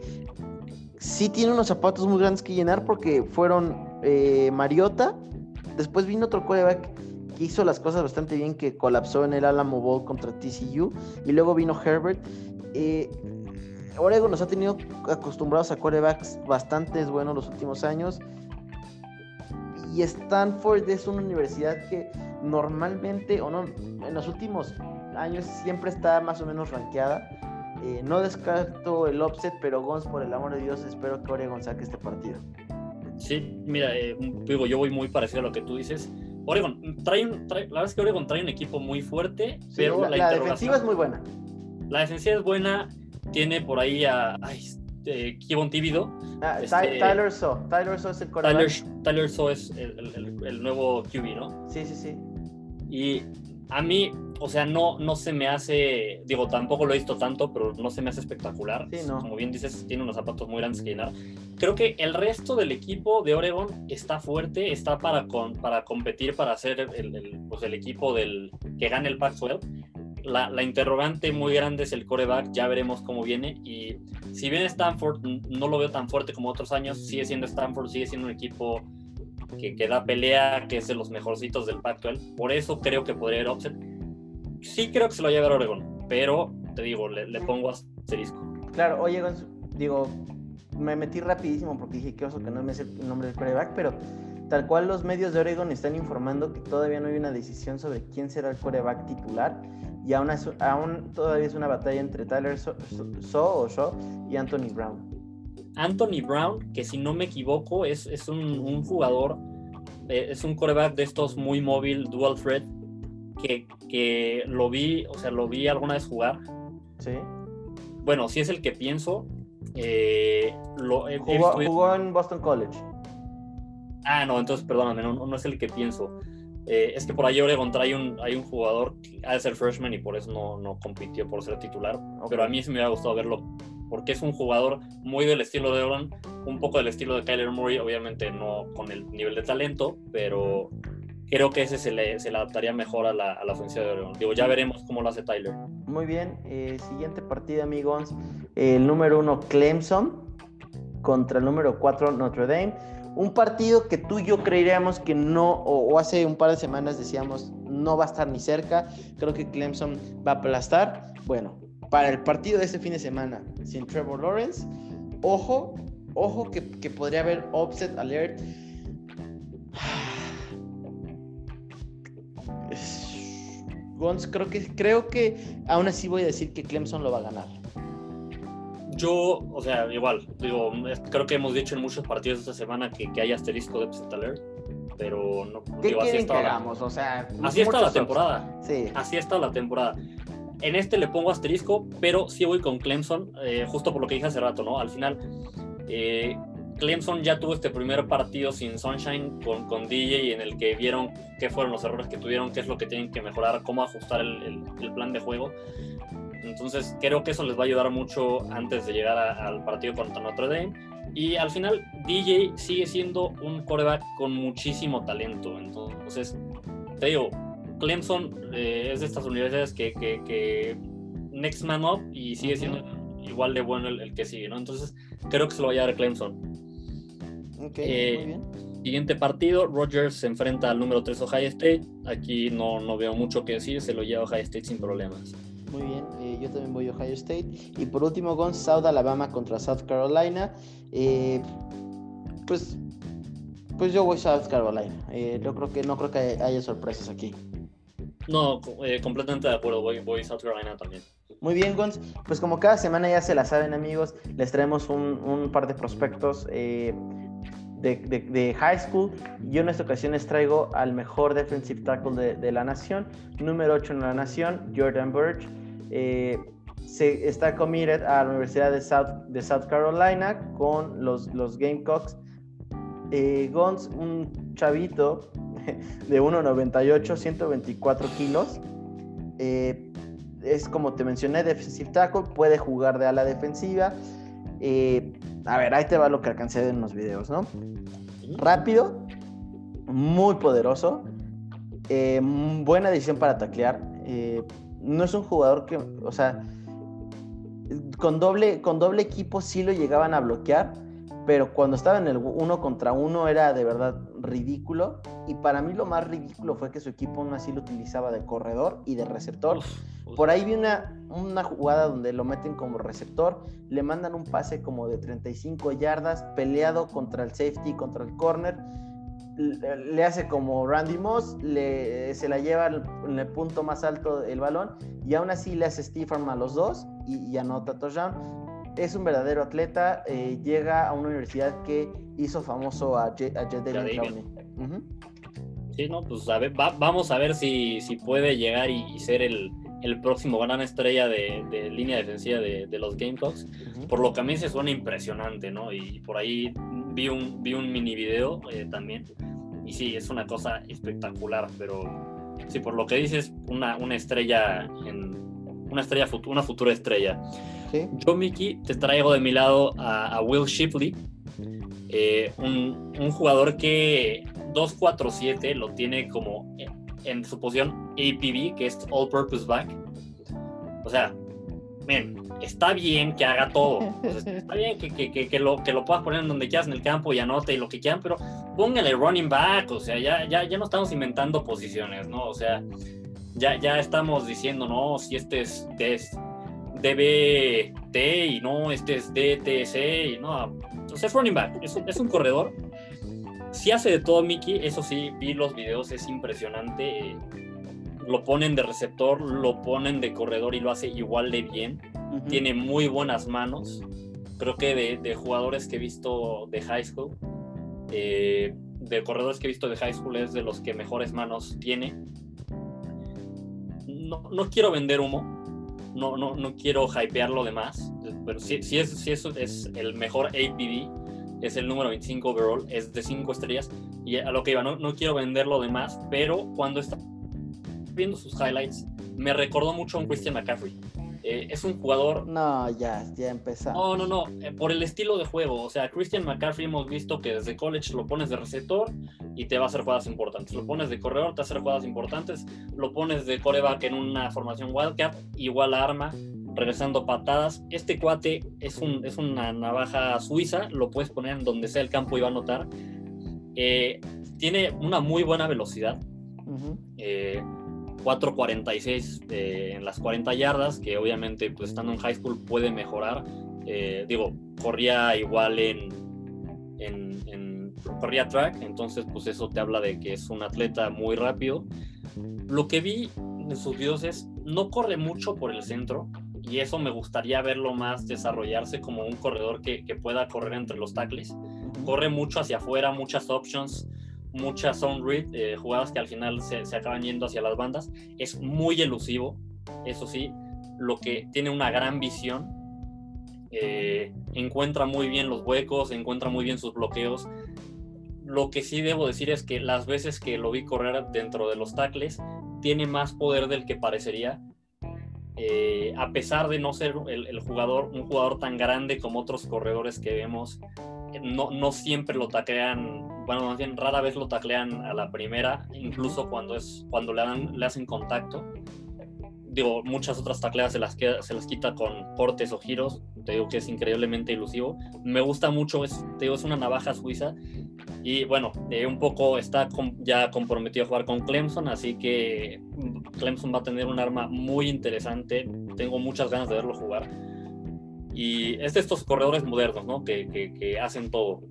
Sí tiene unos zapatos muy grandes que llenar porque fueron eh, Mariota. Después vino otro quarterback que hizo las cosas bastante bien, que colapsó en el Alamo Bowl contra TCU. Y luego vino Herbert. Eh, Oregon nos ha tenido acostumbrados a quarterbacks bastante buenos los últimos años y Stanford es una universidad que normalmente, o no, en los últimos años siempre está más o menos rankeada. Eh, no descarto el offset, pero Gons, por el amor de Dios, espero que Oregon saque este partido. Sí, mira, eh, digo, yo voy muy parecido a lo que tú dices. Oregon, trae, la verdad es que Oregon trae un equipo muy fuerte, pero la, defensiva es muy buena. La defensiva es buena, tiene por ahí a eh, Kevon Tíbido. Ah, este, Tyler So. Tyler So es el Tyler, Tyler So es el, el, nuevo QB, ¿no? Sí, sí, sí. Y a mí, o sea, no, no se me hace, digo, tampoco lo he visto tanto, pero no se me hace espectacular. Sí, no. Como bien dices, tiene unos zapatos muy grandes que llenar. Creo que el resto del equipo de Oregon está fuerte, está para, con, para competir, para ser el, pues el equipo del, que gane el Pac-12 la, interrogante muy grande es el coreback, ya veremos cómo viene. Y si bien Stanford no lo veo tan fuerte como otros años, sigue siendo Stanford, sigue siendo un equipo que, que da pelea, que es de los mejorcitos del Pac-12. Por eso creo que podría ir offset. Sí creo que se lo va a Oregon, pero te digo, le, pongo asterisco. Claro, oye, digo, me metí rapidísimo porque dije que oso que no me sé el nombre del coreback, pero tal cual los medios de Oregon están informando que todavía no hay una decisión sobre quién será el coreback titular y aún, aún todavía es una batalla entre Tyler So, y Anthony Brown. Anthony Brown, que si no me equivoco es, es un, jugador, eh, es un coreback de estos muy móvil, dual threat, que, que, lo vi, o sea, lo vi alguna vez jugar. Sí. Bueno, si es el que pienso. Eh, lo, jugó, en Boston College. Ah, no, entonces perdóname, no, no es el que pienso. Eh, es que por ahí Oregon trae un, hay un jugador que ha de ser freshman y por eso no, no compitió por ser titular. Pero a mí sí me hubiera gustado verlo porque es un jugador muy del estilo de Oregon, un poco del estilo de Kyler Murray, obviamente no con el nivel de talento, pero creo que ese se le, se le adaptaría mejor a la, a la ofensiva de Oregon. Digo, ya veremos cómo lo hace Tyler. Muy bien, eh, siguiente partido, amigos. El número uno, Clemson, contra el número cuatro, Notre Dame. Un partido que tú y yo creeríamos que no, o, hace un par de semanas decíamos, no va a estar ni cerca. Creo que Clemson va a aplastar. Bueno, para el partido de este fin de semana, sin Trevor Lawrence, ojo, ojo que, que podría haber offset alert. Gons, creo que, creo que aún así voy a decir que Clemson lo va a ganar. Yo, o sea, igual, digo, creo que hemos dicho en muchos partidos esta semana que, que hay asterisco de upset alert, pero no. ¿Qué digo, quieren está que la- hagamos? O sea, Así está la temporada. Sí. Así está la temporada. En este le pongo asterisco, pero sí voy con Clemson, eh, justo por lo que dije hace rato, ¿no? Al final, eh, Clemson ya tuvo este primer partido sin Sunshine con, con DJ en el que vieron qué fueron los errores que tuvieron, qué es lo que tienen que mejorar, cómo ajustar el, el- el plan de juego. Entonces creo que eso les va a ayudar mucho antes de llegar a- al partido contra Notre Dame. Y al final DJ sigue siendo un quarterback con muchísimo talento. Entonces, te digo, Clemson eh, es de estas universidades que, que- que next man up y sigue siendo igual de bueno el, el que sigue, ¿no? Entonces creo que se lo va a llevar Clemson. Ok, Eh, muy bien. Siguiente partido, Rogers se enfrenta al número 3 Ohio State. Aquí no, no veo mucho que decir, se lo lleva Ohio State sin problemas. Muy bien, yo también voy a Ohio State. Y por último, Gon, South Alabama contra South Carolina. Eh, pues, pues yo voy South Carolina. Eh, yo creo que no creo que haya sorpresas aquí. No, eh, completamente de acuerdo, voy, voy South Carolina también. Muy bien, Gons. Pues como cada semana ya se la saben, amigos, les traemos un, un par de prospectos eh, de, de- de high school. Yo en esta ocasión les traigo al mejor defensive tackle de, de la nación, número 8 en la nación, Jordan Birch. Eh, se está committed a la Universidad de South, Carolina con los, los Gamecocks. Eh, un chavito de 1,98, 124 kilos. Eh, es como te mencioné, defensive tackle, puede jugar de ala defensiva. Eh, a ver, ahí te va lo que alcancé en los videos, ¿no? Rápido, muy poderoso, buena decisión para taclear. No es un jugador que, o sea, con doble, con doble equipo sí lo llegaban a bloquear, pero cuando estaba en el uno contra uno era de verdad ridículo. Y para mí lo más ridículo fue que su equipo aún así lo utilizaba de corredor y de receptor. Uf, uf. Por ahí vi una, una jugada donde lo meten como receptor, le mandan un pase como de 35 yardas, peleado contra el safety, contra el corner, le, hace como Randy Moss, le, se la lleva en el punto más alto del balón y aún así le hace Arm a los dos y, y anota touchdown. Es un verdadero atleta, eh, llega a una universidad que hizo famoso a, Je- a. Clowney. Sí, no, pues a ver, va- vamos a ver si, si puede llegar y, y ser el, el próximo gran estrella de, de línea defensiva de, de los Gamecocks. Ujú. Por lo que a mí se suena impresionante, ¿no? Y por ahí vi un, vi un mini video eh, también. Y sí, es una cosa espectacular, pero sí, por lo que dices, una, una estrella en. Una estrella futu- una futura estrella. Sí. Yo, Mickey, te traigo de mi lado a, a Will Shipley, eh, un, un jugador que 247 lo tiene como en, su posición APB, que es All Purpose Back. O sea, men, está bien que haga todo. O sea, está bien que, que, que, que lo, que lo puedas poner en donde quieras en el campo y anote y lo que quieran, pero póngale running back. O sea, ya, ya, ya no estamos inventando posiciones, ¿no? O sea, ya, ya estamos diciendo, no, si este es, es DBT y no, este es DTC y no. Entonces es running back, es es un corredor. Si hace de todo Mickey, eso sí, vi los videos, es impresionante. Lo ponen de receptor, lo ponen de corredor y lo hace igual de bien. Tiene muy buenas manos. Creo que de, de jugadores que he visto de high school, eh, de corredores que he visto de high school es de los que mejores manos tiene. No, no quiero vender humo, no, no, no quiero hypearlo de más, pero si, si, es, si eso es el mejor APD, es el número 25 overall, es de 5 estrellas, y a lo que iba, no, no quiero venderlo de más, pero cuando está viendo sus highlights, me recordó mucho a un Christian McCaffrey. Eh, es un jugador No, ya, ya empezamos. no, no, no, eh, por el estilo de juego. O sea, Christian McCaffrey hemos visto que desde college lo pones de receptor, y te va a hacer jugadas importantes. Lo pones de corredor, te va a hacer jugadas importantes. Lo pones de coreback en una formación wildcat, igual a arma, regresando patadas. Este cuate es, un, es una navaja suiza, lo puedes poner en donde sea el campo y va a notar. Eh, tiene una muy buena velocidad. 4.46 eh, en las 40 yardas, que obviamente pues estando en high school puede mejorar. Eh, digo, corría igual en, en, en, corría track, entonces pues eso te habla de que es un atleta muy rápido. Lo que vi en sus videos es, no corre mucho por el centro, y eso me gustaría verlo más desarrollarse como un corredor que, que pueda correr entre los tackles. Corre mucho hacia afuera, muchas options, muchas zone read, eh, jugadas que al final se, se, acaban yendo hacia las bandas. Es muy elusivo, eso sí, lo que tiene una gran visión. Eh, encuentra muy bien los huecos, encuentra muy bien sus bloqueos. Lo que sí debo decir es que las veces que lo vi correr dentro de los tackles, tiene más poder del que parecería. Eh, a pesar de no ser el, el, jugador, un jugador tan grande como otros corredores que vemos, no, no siempre lo taclean, bueno, más bien rara vez lo taclean a la primera, incluso cuando, es, cuando le, dan, le hacen contacto. Digo, muchas otras tacleas se las, queda, se las quita con cortes o giros. Te digo que es increíblemente ilusivo. Me gusta mucho, es, te digo, es una navaja suiza. Y bueno, eh, un poco está ya comprometido a jugar con Clemson, así que Clemson va a tener un arma muy interesante. Tengo muchas ganas de verlo jugar. Y es de estos corredores modernos, ¿no? Que, que, que, hacen todo.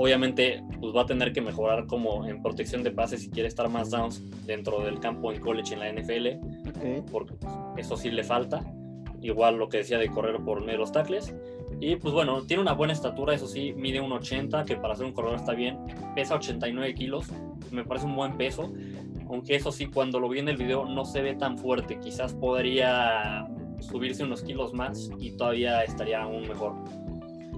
Obviamente, pues va a tener que mejorar como en protección de pases si quiere estar más downs dentro del campo en college en la NFL, okay. porque pues, eso sí le falta. Igual lo que decía de correr por medio de los tackles. Y pues bueno, tiene una buena estatura, eso sí, mide un 80, que para ser un corredor está bien. Pesa 89 kilos, me parece un buen peso. Aunque eso sí, cuando lo vi en el video no se ve tan fuerte. Quizás podría subirse unos kilos más y todavía estaría aún mejor.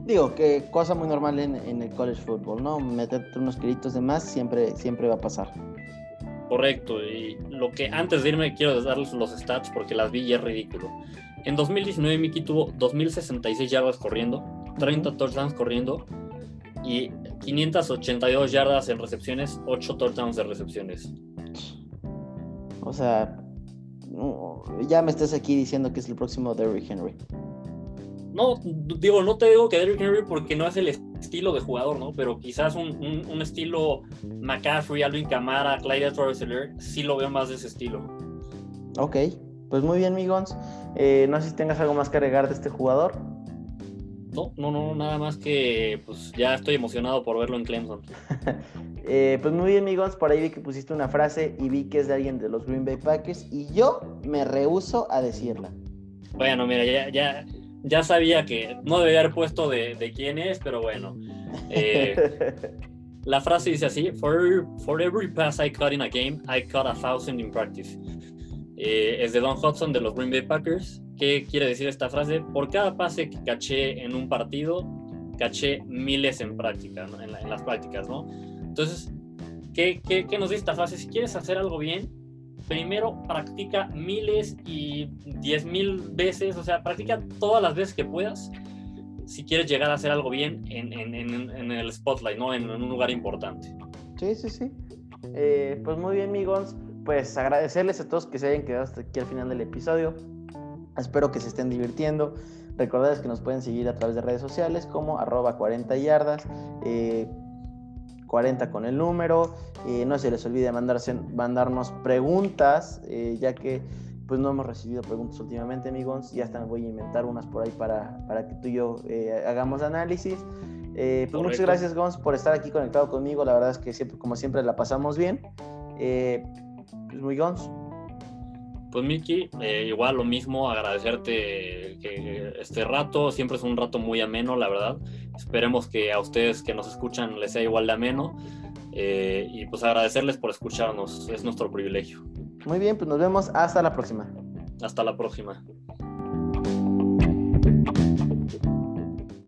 Digo, que cosa muy normal en, en el college football, ¿no? Meterte unos kilitos de más siempre, siempre va a pasar. Correcto, y lo que antes de irme quiero darles los stats porque las vi y es ridículo. En 2019 Mickey tuvo 2066 yardas corriendo, 30 uh -huh. touchdowns corriendo y 582 yardas en recepciones, 8 touchdowns de recepciones. O sea, ya me estás aquí diciendo que es el próximo Derrick Henry. No, digo, no te digo que Derrick Henry porque no es el estilo de jugador, ¿no? Pero quizás un, un, un estilo McCaffrey, Alvin Kamara, Clyde Torres sí lo veo más de ese estilo. Ok, pues muy bien, Migons. Eh, no sé si tengas algo más que agregar de este jugador. No, no, no, nada más que pues ya estoy emocionado por verlo en Clemson. eh, pues muy bien, amigos, por ahí vi que pusiste una frase y vi que es de alguien de los Green Bay Packers y yo me rehuso a decirla. Bueno, mira, ya, ya, ya sabía que no debería haber puesto de, de quién es, pero bueno. Eh, la frase dice así: for, for every pass I caught in a game, I caught a thousand in practice. Eh, es de Don Hudson de los Green Bay Packers. ¿Qué quiere decir esta frase? Por cada pase que caché en un partido, caché miles en práctica, ¿no? en, la, en, las prácticas, ¿no? Entonces, ¿qué, ¿qué, qué, nos dice esta frase? Si quieres hacer algo bien, primero practica miles y diez mil veces, o sea, practica todas las veces que puedas si quieres llegar a hacer algo bien en, el spotlight, ¿no? En, un lugar importante. Sí, sí, sí. Eh, pues muy bien, amigos. Pues agradecerles a todos que se hayan quedado hasta aquí al final del episodio. Espero que se estén divirtiendo. Recordarles que nos pueden seguir a través de redes sociales como arroba 40 yardas, eh, 40 con el número. Eh, no se les olvide mandarse, mandarnos preguntas, eh, ya que pues no hemos recibido preguntas últimamente, amigos. Ya están, voy a inventar unas por ahí para, para que tú y yo eh, hagamos análisis. pues muchas gracias, Gons, por estar aquí conectado conmigo. La verdad es que siempre, como siempre, la pasamos bien. pues muy Gons. Pues Miki, eh, igual lo mismo, agradecerte que este rato, siempre es un rato muy ameno, la verdad. Esperemos que a ustedes que nos escuchan les sea igual de ameno. Eh, y pues agradecerles por escucharnos, es nuestro privilegio. Muy bien, pues nos vemos hasta la próxima. Hasta la próxima.